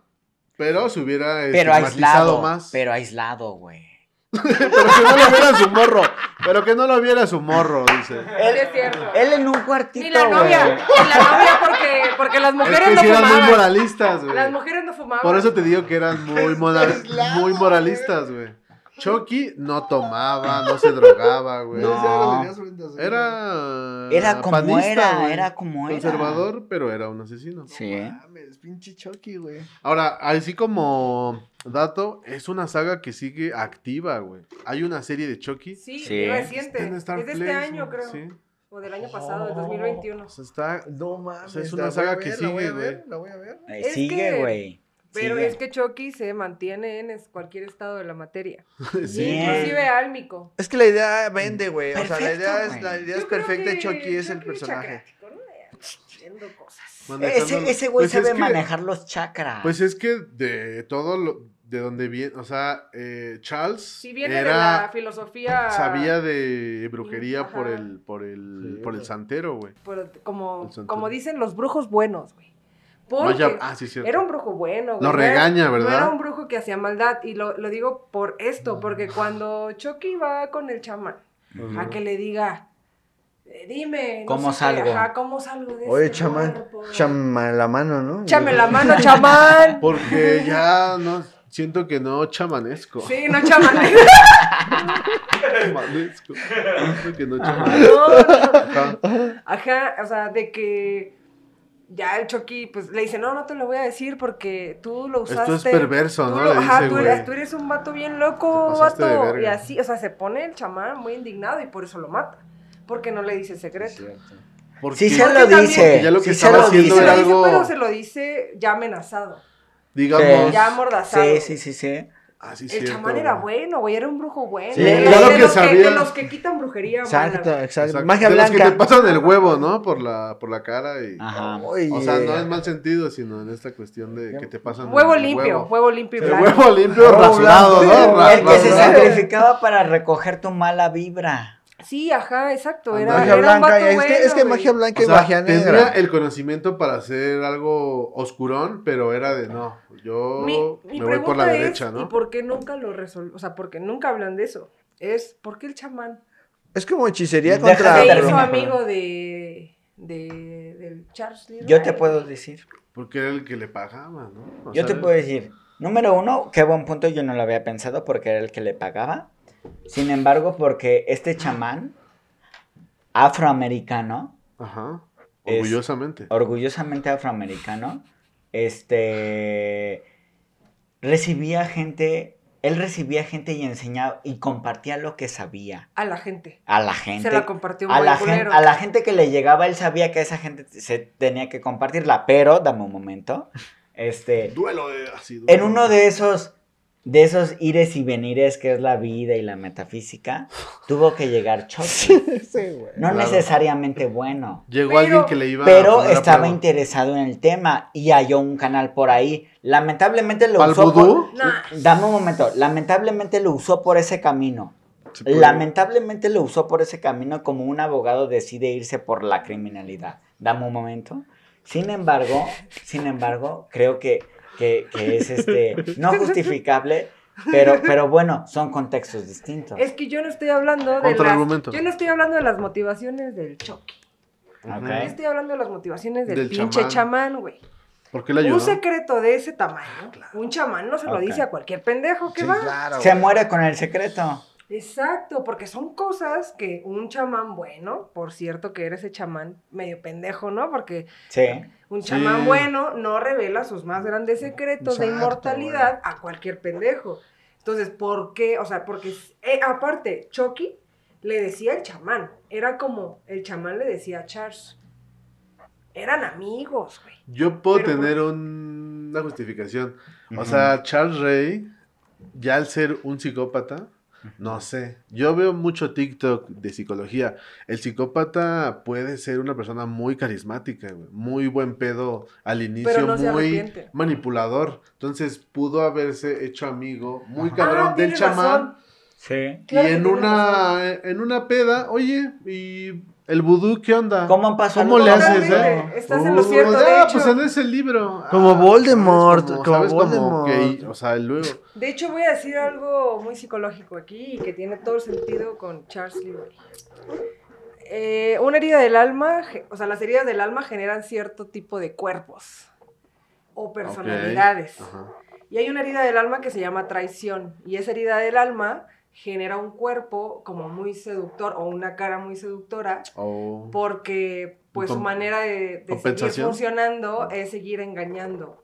pero se hubiera Pero aislado. más. Pero aislado, güey. Pero que no lo viera su morro, pero que no lo viera su morro, dice. Sí, es cierto. Él en un cuartito. Ni la novia. Ni la novia porque, porque las Es mujeres que no eran muy fumaban. moralistas, güey. Las mujeres no fumaban. Por eso te digo que eran muy, moral- muy moralistas, güey. Chucky no tomaba, no se drogaba, güey. No. Era. Era como panista, era, güey. era como era. Conservador, pero era un asesino. Sí. Mames, pinche Chucky, güey. Ahora, así como dato, es una saga que sigue activa, güey. Hay una serie de Chucky. Sí, Sí. reciente. Está en Es de este año, creo. Sí. O del año pasado, del 2021. O sea, está. No mames. O sea, es una voy saga que la voy sigue, a ver, güey. La voy a ver. Eh, Es Sigue, que- güey. Pero es que Chucky se mantiene en cualquier estado de la materia. Sí. Inclusive álmico. Es que la idea vende, güey. O sea, la idea es, la idea es perfecta. que Chucky es el personaje. chacrático, ¿no? Haciendo cosas. manejando- Ese, güey Pues es sabe que- manejar los chakras. Pues es que de todo lo. De donde viene. O sea, eh, Charles. Si viene de era, la filosofía. Sabía de brujería Ajá. por el, por el, Sí, por el güey. santero, güey. como, como dicen los brujos buenos, güey. Porque Vaya- ah, sí, cierto. era un brujo bueno, güey. Lo No era- regaña, No ¿verdad? era un brujo que hacía maldad. Y lo, lo digo por esto, porque cuando Chucky va con el chamán a que le diga, eh, dime. no ¿Cómo sé qué, salgo? Ajá, ¿cómo salgo de Oye, este chamán. cuerpo? Chama la mano, ¿no? Échame la mano, chamán. Porque ya no. Siento que no chamanezco. Sí, no chamán. Chamanesco. Siento que no chamanezco. No, no, no. Ajá. Ajá, o sea, de que ya el Chucky, pues le dice, no, no te lo voy a decir porque tú lo usaste. Esto es perverso, tú ¿no? lo- Le ajá, dice, tú eres, güey. tú eres un vato bien loco, vato. Y así, o sea, se pone el chamán muy indignado y por eso lo mata. Porque no le dice el secreto. Porque- Sí se Porque lo también- dice. ya lo que sí estaba se lo haciendo dice. era algo- pero se lo dice ya amenazado. Digamos. Ya amordazado. Sí, sí, sí, sí. Ah, sí, El cierto, chamán era güey. bueno, güey, era un brujo bueno. Sí, de, claro de que los sabía. de los que quitan brujería. Exacto, güey. exacto. Exacto. Magia de los que blanca. te pasan el huevo, ¿no? Por la, por la cara y... Ajá. Oye. O sea, no en mal sentido, sino en esta cuestión de que te pasan Huevo el limpio, huevo. huevo limpio y El blanco. huevo limpio Huevo rasurado, El que se sacrificaba para recoger tu mala vibra. Sí, ajá, exacto. Ah, Era, Magia era un blanca. vato Es bueno, que, es que magia blanca O y sea, magia tenía negra. el conocimiento para hacer algo oscurón, pero era de no, yo Mi, mi me voy por la derecha, es, ¿y ¿no? por qué nunca lo resolvió? O sea, porque nunca hablan de eso. Es, ¿por qué el chamán Es como hechicería Deja contra. de se hizo amigo de, de del Charles Lee Yo te puedo decir. Porque era el que le pagaba, ¿no? O Yo te puedo decir. Número uno, qué buen punto, yo no lo había pensado porque era el que le pagaba. Sin embargo, porque este chamán afroamericano, Ajá, Es- orgullosamente. orgullosamente afroamericano, este recibía gente él recibía gente y enseñaba y compartía lo que sabía A la gente. a la gente. Se la compartió un a la, gente, a la gente que le llegaba, él sabía que esa gente se tenía que compartirla, pero, dame un momento, este, Duelo de así. en uno de esos, de esos ires y venires que es la vida y la metafísica, tuvo que llegar Chucky. Sí, güey. No Claro. necesariamente bueno, Llegó Pero- alguien que le iba a. pero poner a estaba prueba. interesado en el tema y halló un canal por ahí. Lamentablemente lo ¿Pa'l usó vudú? por... Dame un momento, lamentablemente lo usó por ese camino. Lamentablemente lo usó por ese camino como un abogado decide irse por la criminalidad. Dame un momento. Sin embargo, sin embargo, creo que, que, que es este no justificable, pero, pero bueno, son contextos distintos. Es que yo no estoy hablando de las, Contraargumento. yo no estoy hablando de las motivaciones del Chucky. Ok. Yo estoy hablando de las motivaciones del, Del pinche chamán. güey. ¿Por qué le ayudó? Un secreto de ese tamaño, un chamán no se lo dice a cualquier pendejo que Sí, va. claro. Se muere con el secreto. Exacto, porque son cosas que un chamán bueno, por cierto que eres ese chamán medio pendejo, ¿no? Porque Sí. Un Sí. chamán bueno no revela sus más grandes secretos de inmortalidad a cualquier pendejo. Entonces, ¿por qué? O sea, porque eh, aparte, Chucky le decía el chamán, era como el chamán le decía a Charles. Eran amigos, güey. Yo puedo Pero- tener un- una justificación. O sea, Charles Ray, ya al ser un psicópata, no sé. Yo veo mucho TikTok de psicología. El psicópata puede ser una persona muy carismática, güey, muy buen pedo al inicio, no muy manipulador. Entonces pudo haberse hecho amigo, muy Ajá. cabrón Ah, del chamán. razón. Sí. Claro y en una, en una peda, oye, ¿y el vudú qué onda? ¿Cómo pasó? ¿Cómo algo le haces, eso? eh? Estás en lo Uh, cierto, de ah, hecho. pues en ese libro. Como Ah, Voldemort, ¿sabes? como ¿sabes? Voldemort. que- o sea, luego. De hecho, voy a decir algo muy psicológico aquí y que tiene todo el sentido con Charles Lee Ray. Eh, una herida del alma, o sea, las heridas del alma generan cierto tipo de cuerpos o personalidades. Y hay una herida del alma que se llama traición. Y esa herida del alma genera un cuerpo como muy seductor o una cara muy seductora Oh. porque pues su manera de, de seguir funcionando es seguir engañando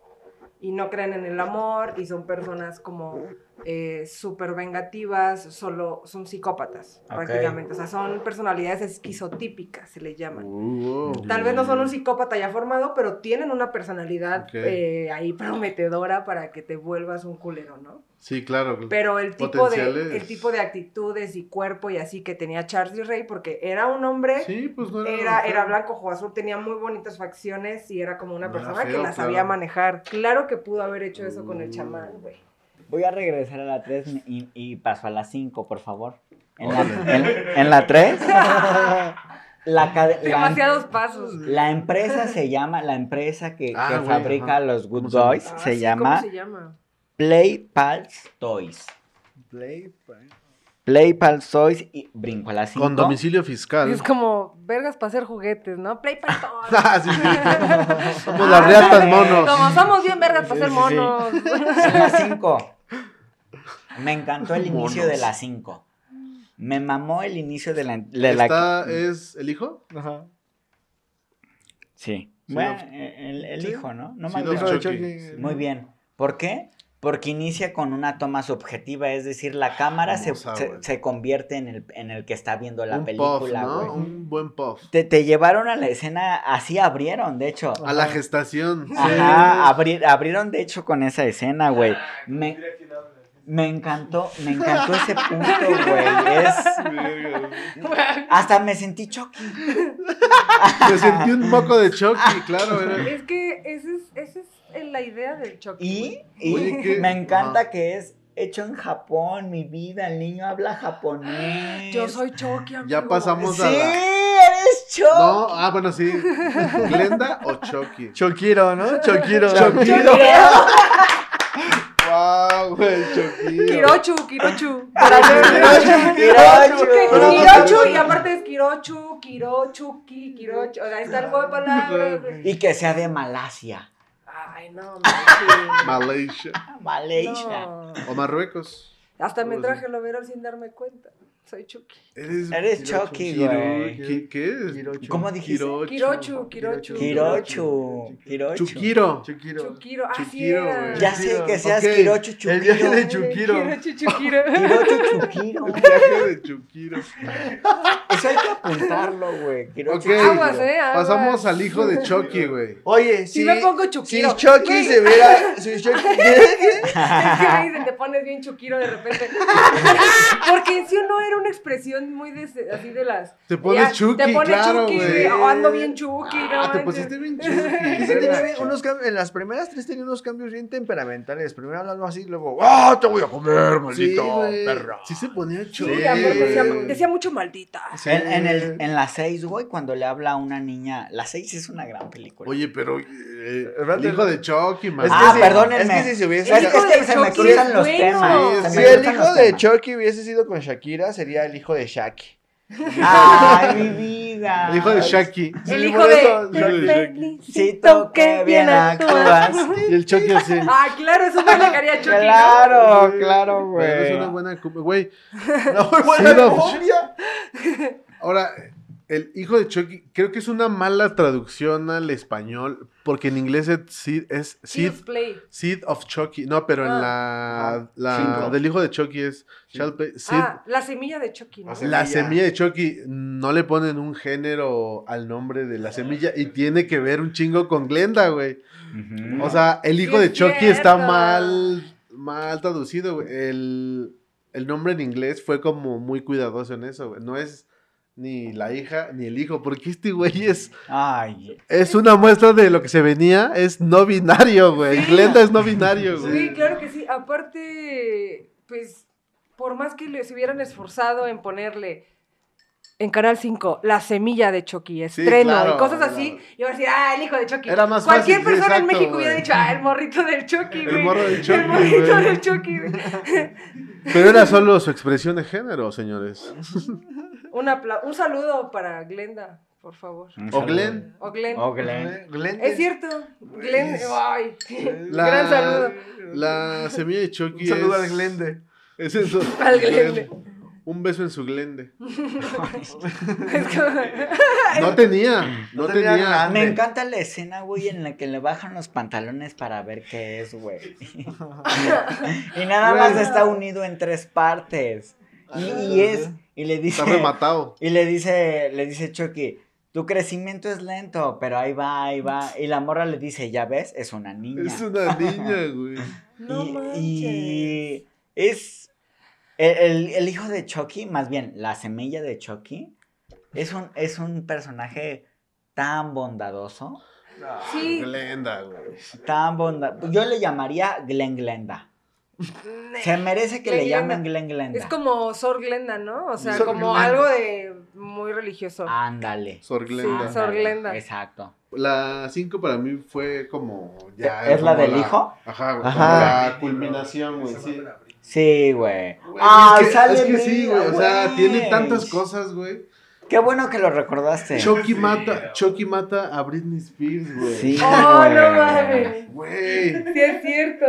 y no creen en el amor y son personas como eh, súper vengativas, solo son psicópatas prácticamente, o sea, son personalidades esquizotípicas, se les llaman. Uh, Tal vez no son un psicópata ya formado, pero tienen una personalidad eh, ahí prometedora para que te vuelvas un culero, ¿no? Sí, claro. Pero el tipo, de, el tipo de actitudes y cuerpo y así que tenía Charles Ray, porque era un hombre Sí, pues no era. era, blanco ojo azul, tenía muy bonitas facciones y era como una No era persona que la claro. sabía manejar. Claro que pudo haber hecho eso con el chamán, güey. Voy a regresar a la 3 y, y paso a la 5, por favor. En la, Órale. en- en la 3, la, la, Demasiados pasos. la empresa se llama, la empresa que, Ah, que fabrica ajá. los Good ¿Cómo se llama? Boys Ah, se sí, llama ¿Cómo se llama? Play Pals Toys. Play, play. Play Pals Toys y brinco a la 5. Con domicilio fiscal. Es como vergas para hacer juguetes, ¿no? Play para todos. Ah, sí, sí. Somos las reatas monos. Como somos bien vergas para Sí, ser sí, sí. monos. En la 5. Me encantó el inicio Monos. de la 5. Me mamó el inicio de la... De la ¿Esta es el hijo? Ajá. Sí. Sí, Bueno, no. el, el Sí. hijo, ¿no? No Sí, me no, acuerdo. Chucky. Muy bien. ¿Por qué? Porque inicia con una toma subjetiva, es decir, la cámara se, se- convierte en el, en el que está viendo la un película, puff. ¿no? Un buen puff. Te, te llevaron a la escena, así abrieron, de hecho. A la gestación. Ajá, abri- abrieron de hecho con esa escena, güey. Me, me encantó, me encantó ese punto, güey. Es... Hasta me sentí Chucky. Me sentí un moco de Chucky, claro. Era... Es que esa es, esa es la idea del choque. Y, y me encanta que es hecho en Japón, mi vida. El niño habla japonés. Yo soy Chucky, amigo. Ya pasamos Sí, a la... eres Chucky. No, ah, bueno, sí. ¿Glenda o Chucky? Chokiro, ¿no? Chokiro. Chokiro. Wow, güey, Chucky. Kirochu, Kirochu. Kirochu, Que- Kirochu. Kirochu, y aparte es Kirochu, Kirochu, Ki, Kirochu. O sea, ahí está el juego de palabras. Y que sea de Malasia. Ay, no, manches. Malaysia. Malaysia. No. O Marruecos. Hasta me traje el overall sin darme cuenta. Soy Chucky. Eres, Eres Chucky, güey. ¿Qué, qué es? Kirochu. ¿Cómo dijiste? Kirochu. Kirochu, Kirochu. Kirochu. Kirochu. Chukiro. Chukiro. Chukiro, así Chukiro, era. Ya sé que seas Ok. Kirochu El Chukiro. viaje de Chukiro. Kirochu, Chukiro. Kirochu Chukiro. El viaje de Chukiro. Eso hay que apuntarlo, güey. Kirochu Ok. Chukiro. Aguas, eh. aguas. Pasamos al hijo de Chucky, güey. Oye, Sí si, me pongo si Chukiro. Chucky Güey. se viera. Si Chucky. Es que me dicen, te pones bien Chukiro de repente. Porque en sí no era una expresión muy de, así de las. Te pones Ya, Chucky, Te pones claro, Chucky, güey. o ando bien Chucky, Ah, no te pusiste bien Sí, Chucky. tenía bien- unos cambios, en las primeras tres tenía unos cambios bien temperamentales. Primero hablando así, luego, ¡ah, te voy a comer, Sí, maldito güey. perro! Sí se ponía Chucky. Sí, amor, decía, decía mucho maldita. Sí. En, en, el, en la 6, güey, cuando le habla a una niña. La 6 es una gran película. Oye, pero eh, Espérate. el hijo de Chucky, man. Es ah, sí, perdónenme. Es que si se hubiese. Es que, que se me cruzan los temas. Sí, se sí. Si el hijo de. Chucky hubiese sido con Shakira, sería el hijo de Shaki. Ay, mi vida. El hijo de. El Sí, hijo por de. que bien actúas. Y el Chucky así. Ah, claro, eso me sacaría Chucky. ¿no? Claro, claro, Güey, es una buena güey. No, buena Sí. Ahora, el hijo de Chucky, creo que es una mala traducción al español, porque en inglés es Seed, es Seed, Child's Play. Seed of Chucky. No, pero en la, la Cinco. del hijo de Chucky es Child Play- Seed- Ah, la semilla de Chucky, ¿no? La semilla. La semilla de Chucky, no le ponen un género al nombre de la semilla y tiene que ver un chingo con Glenda, güey. O sea, el hijo Sí, de es Chucky está mal, mal traducido, güey. El, el nombre en inglés fue como muy cuidadoso en eso, güey. No es ni la hija ni el hijo, porque este güey es, Ay, es una muestra de lo que se venía, es no binario, güey. Sí. Glenda es no binario, güey. Sí, claro que sí. Aparte, pues, por más que les hubieran esforzado en ponerle en Canal 5 la semilla de Chucky, estreno claro, y cosas claro. así, iba a decir, ah, el hijo de Chucky. Era más Cualquier fácil, sí, persona en México hubiera dicho, ah, el morrito del Chucky, El güey. morro del Chucky, El morrito güey. del Chucky, güey. Pero era solo su expresión de género, señores. Un, saludo para Glenda, por favor. O. Glenn. O Glenn. O Glenn. Glenn. Es cierto, Glenn, ay, La, gran saludo. La semilla de Chucky Un saludo es... al Glende. Es en su- Al Glende. Un beso en su glende. No tenía, no No tenía tenía. nada. Me encanta la escena, güey, en la que le bajan los pantalones para ver qué es, güey. y nada Güey. más está unido en tres partes. Y, y es, y le Está dice, rematado. y le dice, le dice Chucky, tu crecimiento es lento, pero ahí va, ahí va. Y la morra le dice, ya ves, es una niña. Es una niña, güey. No y, manches. y es el, el- el hijo de Chucky, más bien la semilla de Chucky, es un, es un personaje tan bondadoso, Sí, Glenda, güey. tan bondadoso. Yo le llamaría Glen Glenda. Se merece que le Glen llamen Glenda. Glen Glenda. Es como Sor Glenda, ¿no? O sea, Sor como Glenda. algo de muy religioso. Ándale. Sor Glenda. Sí, Sor Glenda. Exacto. La 5 para mí fue como ya. ¿Es la como del hijo? Ajá, güey. Ajá. La culminación, güey. Sí. Sí, güey. Ay, es que, sale es que sí, güey. O sea, tiene tantas cosas, güey. Qué bueno que lo recordaste. Chucky mata, Chucky mata a Britney Spears, güey. Sí, ¡Oh, güey. no mames! Güey. Sí, es cierto.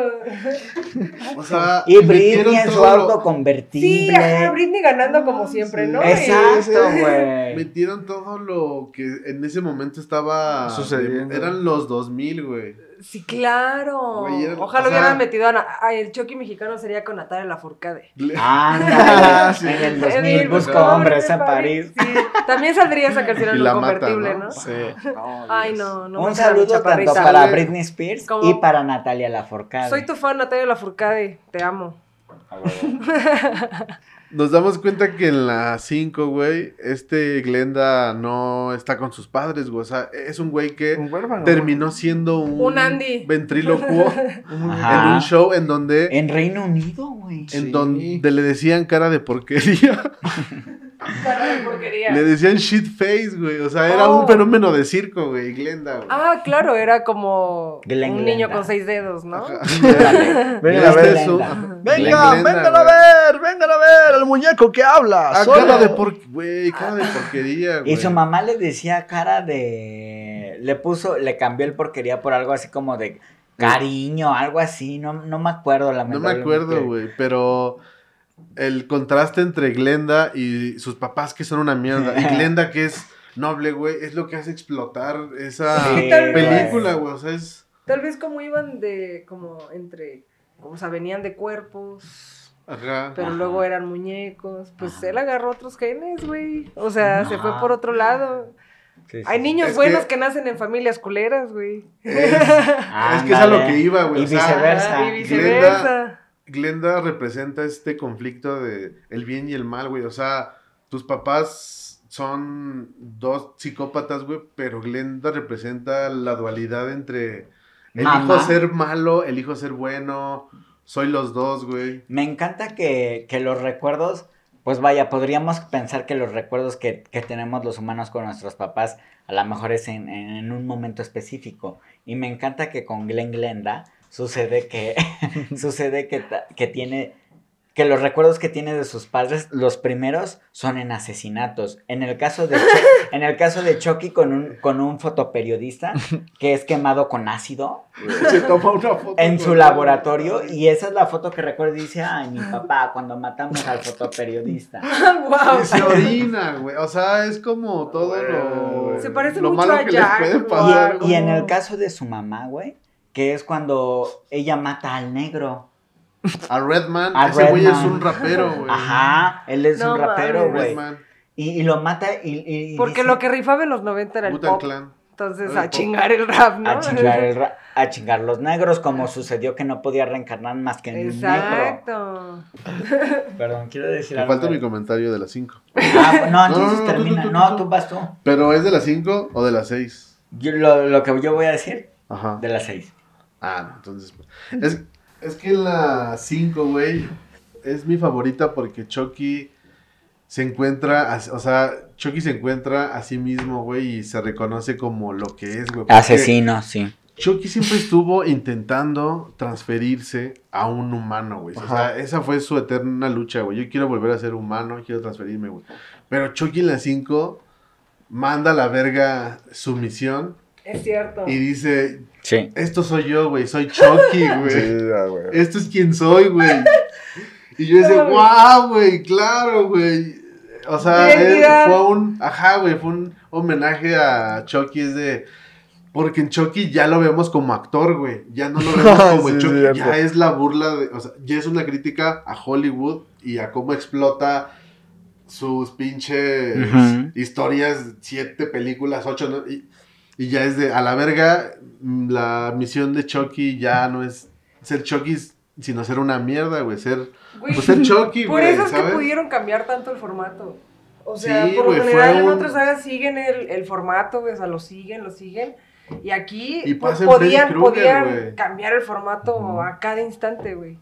O sea, Y Britney en su todo auto convertible. Sí, ajá, Britney ganando como siempre, ¿no? Exacto, güey. Metieron todo lo que en ese momento estaba Sucediendo. Eran los 2000, güey. Sí, claro. Güey, Ojalá o sea- hubieran metido a, a el Chucky mexicano sería con Natalia Lafourcade. Ándale. Sí. En el El 2000 busco hombres en París. Sí, también saldría esa canción en un mata, convertible, ¿no? ¿no? Sí. Ay, no, no. Un saludo tanto para Britney Spears y para Natalia Lafourcade. Soy tu fan, Natalia Lafourcade. Te amo. Nos damos cuenta que en la 5, güey, este Glenda no está con sus padres, güey. O sea, es un güey que Un huérfano. terminó siendo un, Un Andy. ventrílocuo en un show en donde, En Reino Unido, güey. en Sí. donde le decían cara de porquería. Cara de porquería. le decían shit face, güey. O sea, era Oh. un fenómeno de circo, güey, Glenda, güey. Ah, claro, era como Glen un niño Glenda. con seis dedos, ¿no? Venga, a ver. es un- Glenda. Venga, vengan a ver, vengan a ver, el muñeco que habla. Ah, solo. cara de por... Güey, cara de porquería, güey. Y su mamá le decía cara de. Le puso, le cambió el porquería por algo así como de cariño, algo así. No, no me acuerdo, la No me acuerdo, güey, pero el contraste entre Glenda y sus papás que son una mierda. Y Glenda que es noble, güey, es lo que hace explotar esa Sí, película, güey. O sea, es... Tal vez como iban de, como entre, o sea, venían de cuerpos, Ajá. pero Ajá. luego eran muñecos. Pues Ajá. él agarró otros genes, güey. O sea, se fue por otro lado. Hay niños Es buenos que- que... nacen en familias culeras, güey. Es, es que es a lo que iba, güey. Y o sea, viceversa. Ah, y viceversa. Glenda representa este conflicto de el bien y el mal, güey. O sea, tus papás son dos psicópatas, güey, pero Glenda representa la dualidad entre el hijo ser malo, el hijo ser bueno. Soy los dos, güey. Me encanta que, que los recuerdos, pues vaya, podríamos pensar que los recuerdos que, que tenemos los humanos con nuestros papás a lo mejor es en, en un momento específico. Y me encanta que con Glenn Glenda sucede que, sucede que, que tiene, que los recuerdos que tiene de sus padres, los primeros son en asesinatos. En el caso de, en el caso de Chucky con un, con un fotoperiodista que es quemado con ácido Se toma una foto. en su laboratorio y esa es la foto que recuerdo y dice, ay, mi papá, cuando matamos al fotoperiodista. wow. Y se orina, güey. O sea, es como todo lo. Se parece lo mucho malo a que Jack, les puede güey. pasar. Y en el caso de su mamá, güey, que es cuando ella mata al negro. A Redman, A ese güey es un rapero, güey. Ajá, él es No un rapero, güey. Redman, Y, y lo mata y... y Porque dice, lo que rifaba en los 90 era el pop. Clan. Entonces, El a pop. chingar el rap, ¿no? A chingar, el ra- a chingar los negros, como sucedió que no podía reencarnar más que en un negro. Exacto. Perdón, quiero decir Me algo. falta mi comentario de las 5. Ah, no, No, entonces no, no, tú, termina. tú, tú, no, tú. tú vas tú. ¿Pero es de las 5 o de las 6? Yo- lo, lo que yo voy a decir, Ajá. de las seis. Ah, no, entonces. Es, es que la 5, güey, es mi favorita porque Chucky se encuentra, a- o sea, Chucky se encuentra a sí mismo, güey, y se reconoce como lo que es, güey. Asesino, sí. Chucky siempre estuvo intentando transferirse a un humano, güey. O sea, esa fue su eterna lucha, güey. Yo quiero volver a ser humano, quiero transferirme, güey. Pero Chucky en la 5 manda a la verga su misión Es cierto. y dice, Sí. esto soy yo, güey, soy Chucky, güey. Sí, ah, güey. Esto es quien soy, güey. Y yo decía, wow, güey, claro, güey. O sea, él fue un, ajá, güey, fue un homenaje a Chucky, es de, porque en Chucky ya lo vemos como actor, güey. Ya no lo vemos como Sí, Chucky, cierto. ya es la burla, de, o sea, ya es una crítica a Hollywood y a cómo explota sus pinches historias, siete películas, ocho, ¿no? Y, y ya es de, a la verga, mm, la misión de Chucky ya no es ser Chucky, sino ser una mierda, güey, ser, Güey, pues ser Chucky, Por eso es ¿sabes? que pudieron cambiar tanto el formato. O sea, Sí, por lo general en un- otras sagas siguen el, el formato, güey, o sea, lo siguen, lo siguen. Y aquí Y podían, cambiar el formato a cada instante, güey.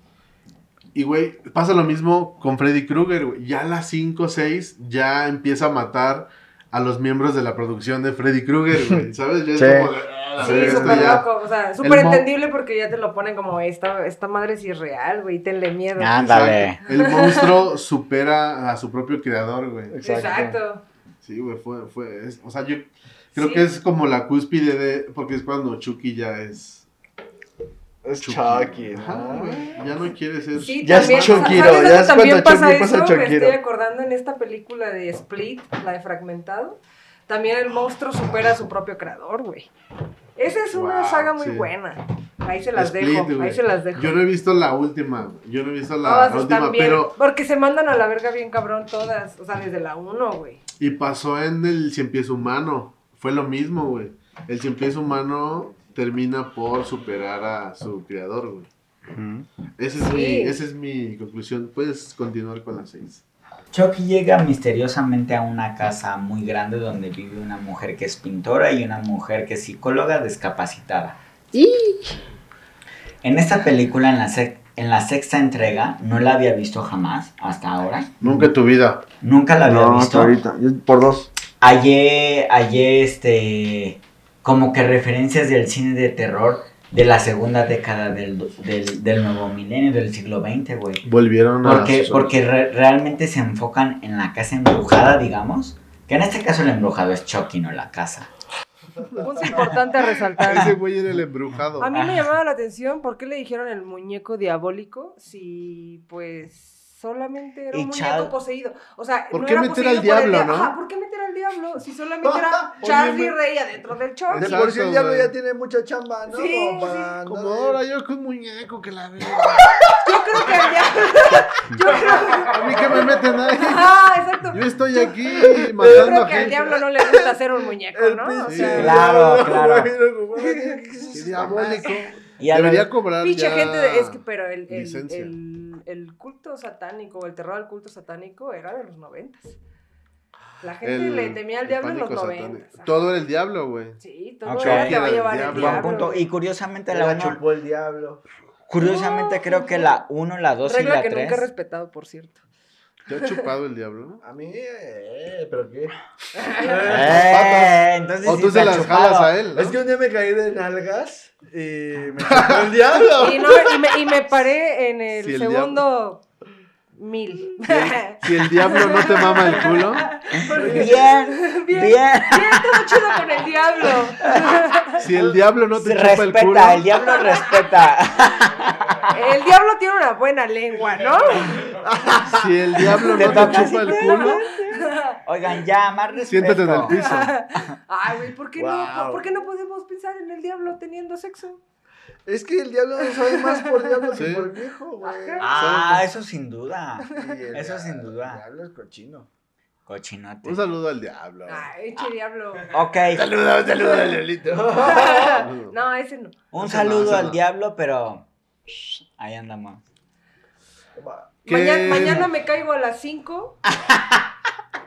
Y, güey, pasa lo mismo con Freddy Krueger, güey. Ya a las 5 o 6 ya empieza a matar a los miembros de la producción de Freddy Krueger, güey. ¿Sabes? Ya es Sí. como de, "Ah, Sí, súper ya". loco, o sea, súper entendible porque ya te lo ponen como esta, esta madre sí es real, güey, tenle miedo. Ándale. Exacto. El monstruo supera a su propio creador, güey. Exacto. Sí, güey, fue, fue, es- o sea, yo creo Sí. que es como la cúspide de, porque es cuando Chucky ya es Es Chucky, Ajá, ¿no? güey, ya no quiere ser. Sí, Ya es también, Chucky, ¿sabes ¿no? dónde Ya es también cuando pasa Chucky pasa eso? Me estoy acordando en esta película de Split, la de Fragmentado. También el monstruo supera a su propio creador, güey. Esa es una Wow, saga muy sí. buena. Ahí se las Split, dejo, ahí se las dejo. Yo no he visto la última, güey. yo no he visto la, Todas la están última, bien, pero porque se mandan a la verga bien cabrón todas, o sea, desde la 1, güey. y pasó en el Cien Pies Humano, fue lo mismo, güey. El Cien Pies Humano termina por superar a su creador, güey. Esa es, Sí. mi, esa es mi conclusión. Puedes continuar con las seis. Chucky llega misteriosamente a una casa muy grande donde vive una mujer que es pintora y una mujer que es psicóloga discapacitada. En esta película, en la, en la sexta entrega, no la había visto jamás hasta ahora. Nunca en tu vida. Nunca la había No, visto. hasta ahorita. Por dos. Hallé, hallé este, como que referencias del cine de terror de la segunda década del, del, del nuevo milenio, del siglo XX, güey. Volvieron a. Porque, porque re- realmente se enfocan en la casa embrujada, digamos. Que en este caso el embrujado es Chucky, no la casa. Punto importante a Ese resaltar. güey era el embrujado. A mí me llamaba la atención por qué le dijeron el muñeco diabólico si, pues, Solamente era un muñeco poseído. O sea, ¿Por no qué era meter al poseído por el diablo, dia- no? Ajá, ¿por qué meter al diablo? Si solamente era Charlie Rey adentro del De Chucky. Exacto, por sí el diablo ya tiene mucha chamba, ¿no? Sí, para Como de- ahora yo con muñeco que la veo. Yo creo que al diablo. Yo creo. A mí que me meten ahí. Ah, exacto. Yo estoy aquí Yo matando creo a que al gente. diablo no le gusta hacer un muñeco, El ¿no? O sea, Claro, claro. Qué diabólico. Y a Debería lo- cobrar Pinche ya gente, de- es que, pero el, el, el, el culto satánico, el terror al culto satánico era de los noventas. La gente El- le temía al diablo en los noventas. Todo era el diablo, güey. Sí, todo Ok. era te va a llevar el el diablo. punto. Y curiosamente La la 1, chupó el diablo. curiosamente creo que la 1, la 2 y Regla la que nunca he 3. respetado, por cierto. ¿Te ha chupado el diablo? A mí, eh, ¿pero qué? Eh, entonces O tú se las chupado. jalas a él, ¿no? Es que un día me caí de nalgas y me chupó el diablo. Y, no, y, me, y me paré en el Sí, el segundo mil. Si el diablo no te mama el culo, Bien, bien. Bien, bien, todo chido con el diablo. si el diablo no te Se chupa el culo, respeta, el diablo respeta. El diablo tiene una buena lengua, ¿no? si el diablo Te no toca te chupa el culo, Oigan, ya, más respeto. siéntate en el piso. Ay, güey, ¿por, qué no. ¿por qué no podemos pensar en el diablo teniendo sexo? Es que el diablo sabe más por diablo que por viejo, güey. Ah, eso sin duda. Eso sin duda. El diablo es cochino. Cochinote. Un saludo al diablo. Ay, che diablo. Ok, Saluda, saluda al diablito. No, ese no. un Ese saludo no, al no. diablo, pero shh, ahí andamos. Mañana, mañana me caigo a las 5.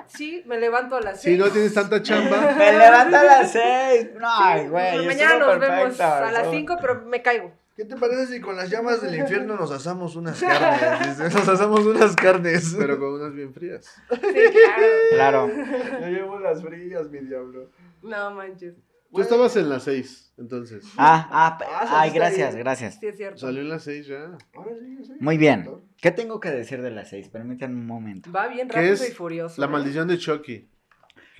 Sí, me levanto a las 6. Si no tienes tanta chamba, Me levanto a las seis. No, ay, güey. mañana estuvo nos vemos a las 5, pero me caigo. ¿Qué te parece si con las llamas del infierno nos asamos unas carnes? Nos asamos unas carnes. pero con unas bien frías. Sí, claro. Claro. Yo llevo las frías, mi diablo. No manches. Tú estabas en las 6, entonces. Ah, ah, Ah, ay, gracias, gracias. Sí, es cierto. Salió en las 6 ya. Ahora sí, sí. Muy bien. ¿Qué tengo que decir de las seis? Permítanme un momento. Va bien ¿Qué rápido es y furioso. La ¿eh? maldición de Chucky.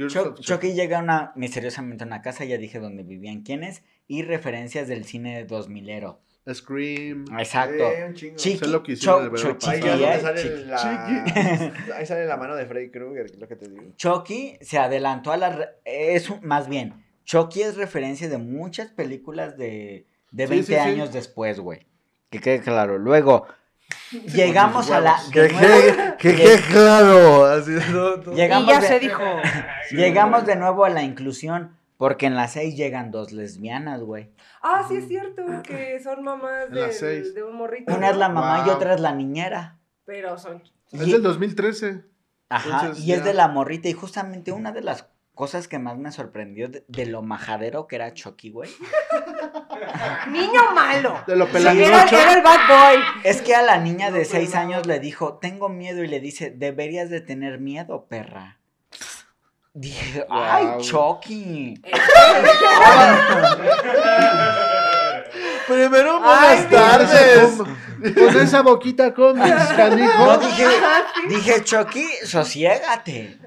Chucky. Chucky llega una, misteriosamente a una casa, ya dije dónde vivían quiénes, y referencias del cine 2000ero. Scream. Exacto. Eh, un chingo. Chiqui, Sé lo que hicieron Ahí eh, Chiqui. sale la... Ahí sale la mano de Freddy Krueger, lo que te digo. Chucky se adelantó a la... re- Es un- más bien, Chucky es referencia de muchas películas de, de Sí, 20 sí, sí. años después, güey. Que quede claro. Luego, llegamos a la... Que nuevo- que claro. Así, no, no. Y Llegamos ya de- se dijo. Llegamos de nuevo a la inclusión, porque en las 6 llegan dos lesbianas, güey. Ah, sí es cierto, que son mamás seis. de un morrito. Una es la mamá y otra es la niñera. Pero son... Es Y- del 2013. Ajá, Entonces, y es de la morrita. Y justamente una de las cosas que más me sorprendió de, de lo majadero que era Chucky, güey. Niño malo. De lo Era, pelangocho. era el bad boy. Es que a la niña de seis años le dijo, tengo miedo, y le dice, deberías de tener miedo, perra. Dije, ay, Guau. Chucky. Primero, Ay, buenas tardes. Con esa boquita No, canijo. dije, dije, Chucky, sosiégate.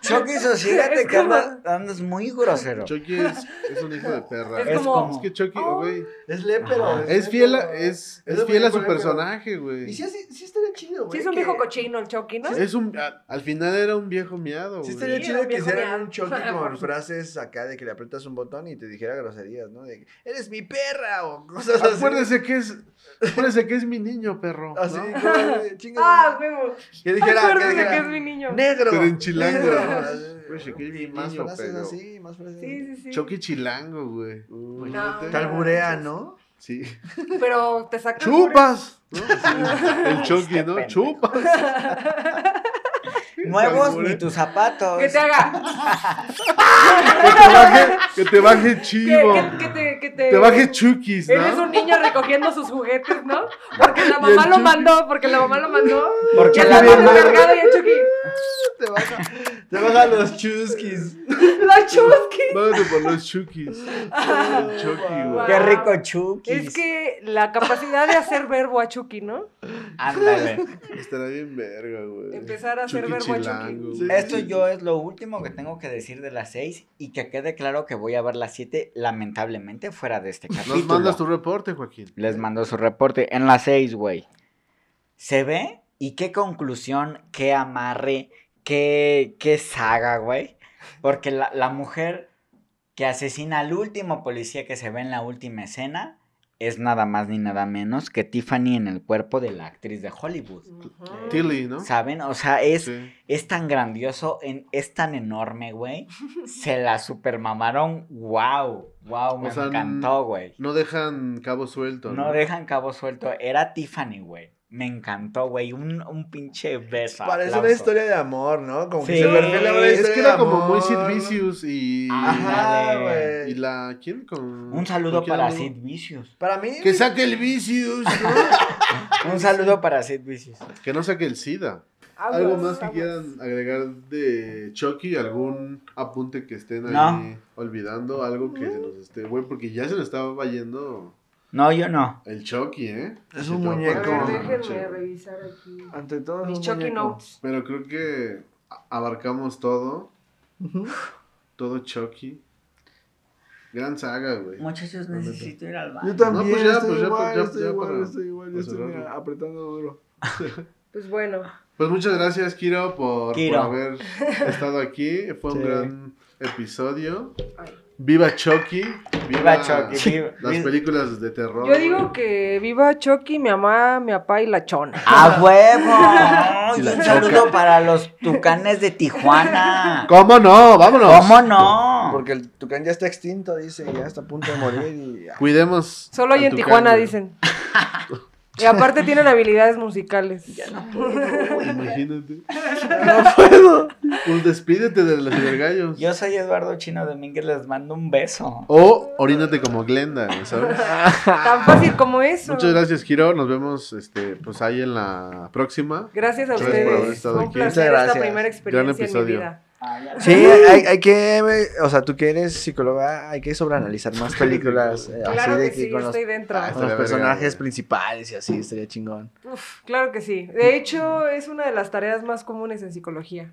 Chucky, sosiégate, Es que como- andas, andas muy grosero. Chucky es, es un hijo de perra. Es Es como- como... Es que Chucky, Oh. güey, Es lépero. Es fiel a, es, es fiel a su personaje, güey. Y sí, sí, sí estaría chido, güey. Sí, es un que- viejo cochino el Chucky, ¿no? Es un, a- al final era un viejo miado, Sí güey. estaría Sí, chido era un que hicieran un Por con frases acá de que le aprietas un botón y te dijera groserías, ¿no? De que, eres mi perra o cosas así. Acuérdese que es, acuérdese que es mi niño, perro. Así, ¿no? como de, chinga. Ah, huevo. que dijera, que Acuérdate dijera, que es mi niño. negro. Pero en chilango. negro. Oye, que es mi más niño, frases pero- así, más frases. Sí, sí, sí. Chucky chilango, güey. Uy, Imagínate. no. Talburea, ¿no? Sí. Pero te saca. ¡Chupas! ¿no? El Chucky, Este ¿no? pendejo. ¡Chupas! Nuevos ni tus zapatos. Que te haga. Que te baje, que te baje chivo. que, que te, que te. Te baje Chukis, Eres un ¿no? niño recogiendo sus juguetes, ¿no? Porque la mamá lo mandó, porque la mamá lo mandó. Porque la la mamá... descargado y el Chucky. Te baja, te baja los chuskis. La Chucky. Vámonos por los Chukis. Chucky, güey. Qué rico Chucky. Es que la capacidad de hacer verbo a Chucky, ¿no? Ándale. Estará bien verga, güey. Empezar a hacer verbo a chilango. Esto yo es lo último que tengo que decir de las seis y que quede claro que voy a ver las siete lamentablemente fuera de este capítulo. Nos mandas tu reporte, Joaquín. Les mando su reporte. En las seis, güey. Se ve Y qué conclusión, qué amarre, qué, qué saga, güey. Porque la, la mujer que asesina al último policía que se ve en la última escena es nada más ni nada menos que Tiffany en el cuerpo de la actriz de Hollywood. Tilly, ¿no? ¿Saben? O sea, es, Sí. es tan grandioso, en, es tan enorme, güey. Se la supermamaron. Wow, wow, me O sea, encantó, güey. No dejan cabo suelto. No dejan cabo suelto. Era Tiffany, güey. Me encantó, güey. Un, un pinche beso. Parece una historia de amor, ¿no? Como que Sí. se perfila una Es que era como muy Sid. Vicious y. Ajá, güey. Y la. ¿Quién? Con, Un saludo ¿con quién para habló? Sid Vicious. Para mí, Que saque el Vicious, ¿no? Un saludo para Sid Vicious. que no saque el SIDA. Aguas, ¿Algo más que aguas. quieran agregar de Chucky? ¿Algún apunte que estén ahí No. olvidando? Algo que se nos esté. Güey, porque ya se nos estaba yendo No, yo no. el Chucky, ¿eh? Es un muñeco. A ver, déjenme revisar aquí. ante todo, es Mis un Chucky muñeco. Notes. Pero creo que abarcamos todo. Todo Chucky. Gran saga, güey. Muchachos, necesito ir al Yo baño. también, No, pues ya, estoy pues ya, igual, ya- estoy ya igual, para- estoy igual, yo estoy mira, apretando duro. Pues bueno, Pues muchas gracias, Kiro, por, Kiro. por haber estado aquí. Fue un gran episodio. ay. Viva Chucky. Viva Chucky, viva- Las viva- películas de terror. yo digo que viva Chucky, mi mamá, mi papá y la chona. ¡A huevo! Y la un choca. saludo para los tucanes de Tijuana. ¿Cómo no? Vámonos. ¿Cómo no? Porque el tucán ya está extinto, dice, ya está a punto de morir y... Cuidemos. Solo hay en tucán, Tijuana, güey. dicen. Y aparte tienen habilidades musicales. Imagínate. No puedo. Pues despídete de los cibergallos. Yo soy Eduardo Chino Domínguez, les mando un beso. O orínate como Glenda, ¿sabes? Tan fácil como eso. Muchas gracias, Kiro. Nos vemos este, pues ahí en la próxima. Gracias a Gracias por haber ustedes. estado un aquí. placer Muchas esta gracias. primera experiencia en mi episodio. vida. Sí, hay, hay que, o sea, tú que eres psicóloga, hay que sobreanalizar más películas. eh, Claro así de que sí, con los, estoy dentro. Ah, con los personajes principales y así, estaría chingón. Uf, claro que sí. De hecho, es una de las tareas más comunes en psicología.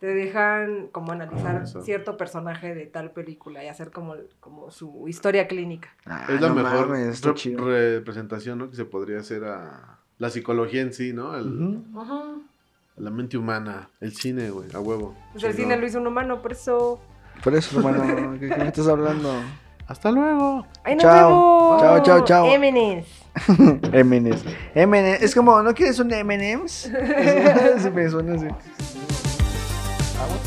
Te dejan como analizar cierto personaje de tal película y hacer como, como su historia clínica. Ah, Es la no mejor mames, representación ¿no? que se podría hacer a la psicología en sí, ¿no? El-. La mente humana, el cine, güey, a huevo. Pues el cine lo hizo un humano, por eso. Por eso, hermano, ¿qué, qué me estás hablando? Hasta luego. ¡Ay, Chao. vemos! Chao, chao, chao. M&M's. M&M's. Es como, ¿no quieres un M&M's? Sí me suena así. Ah.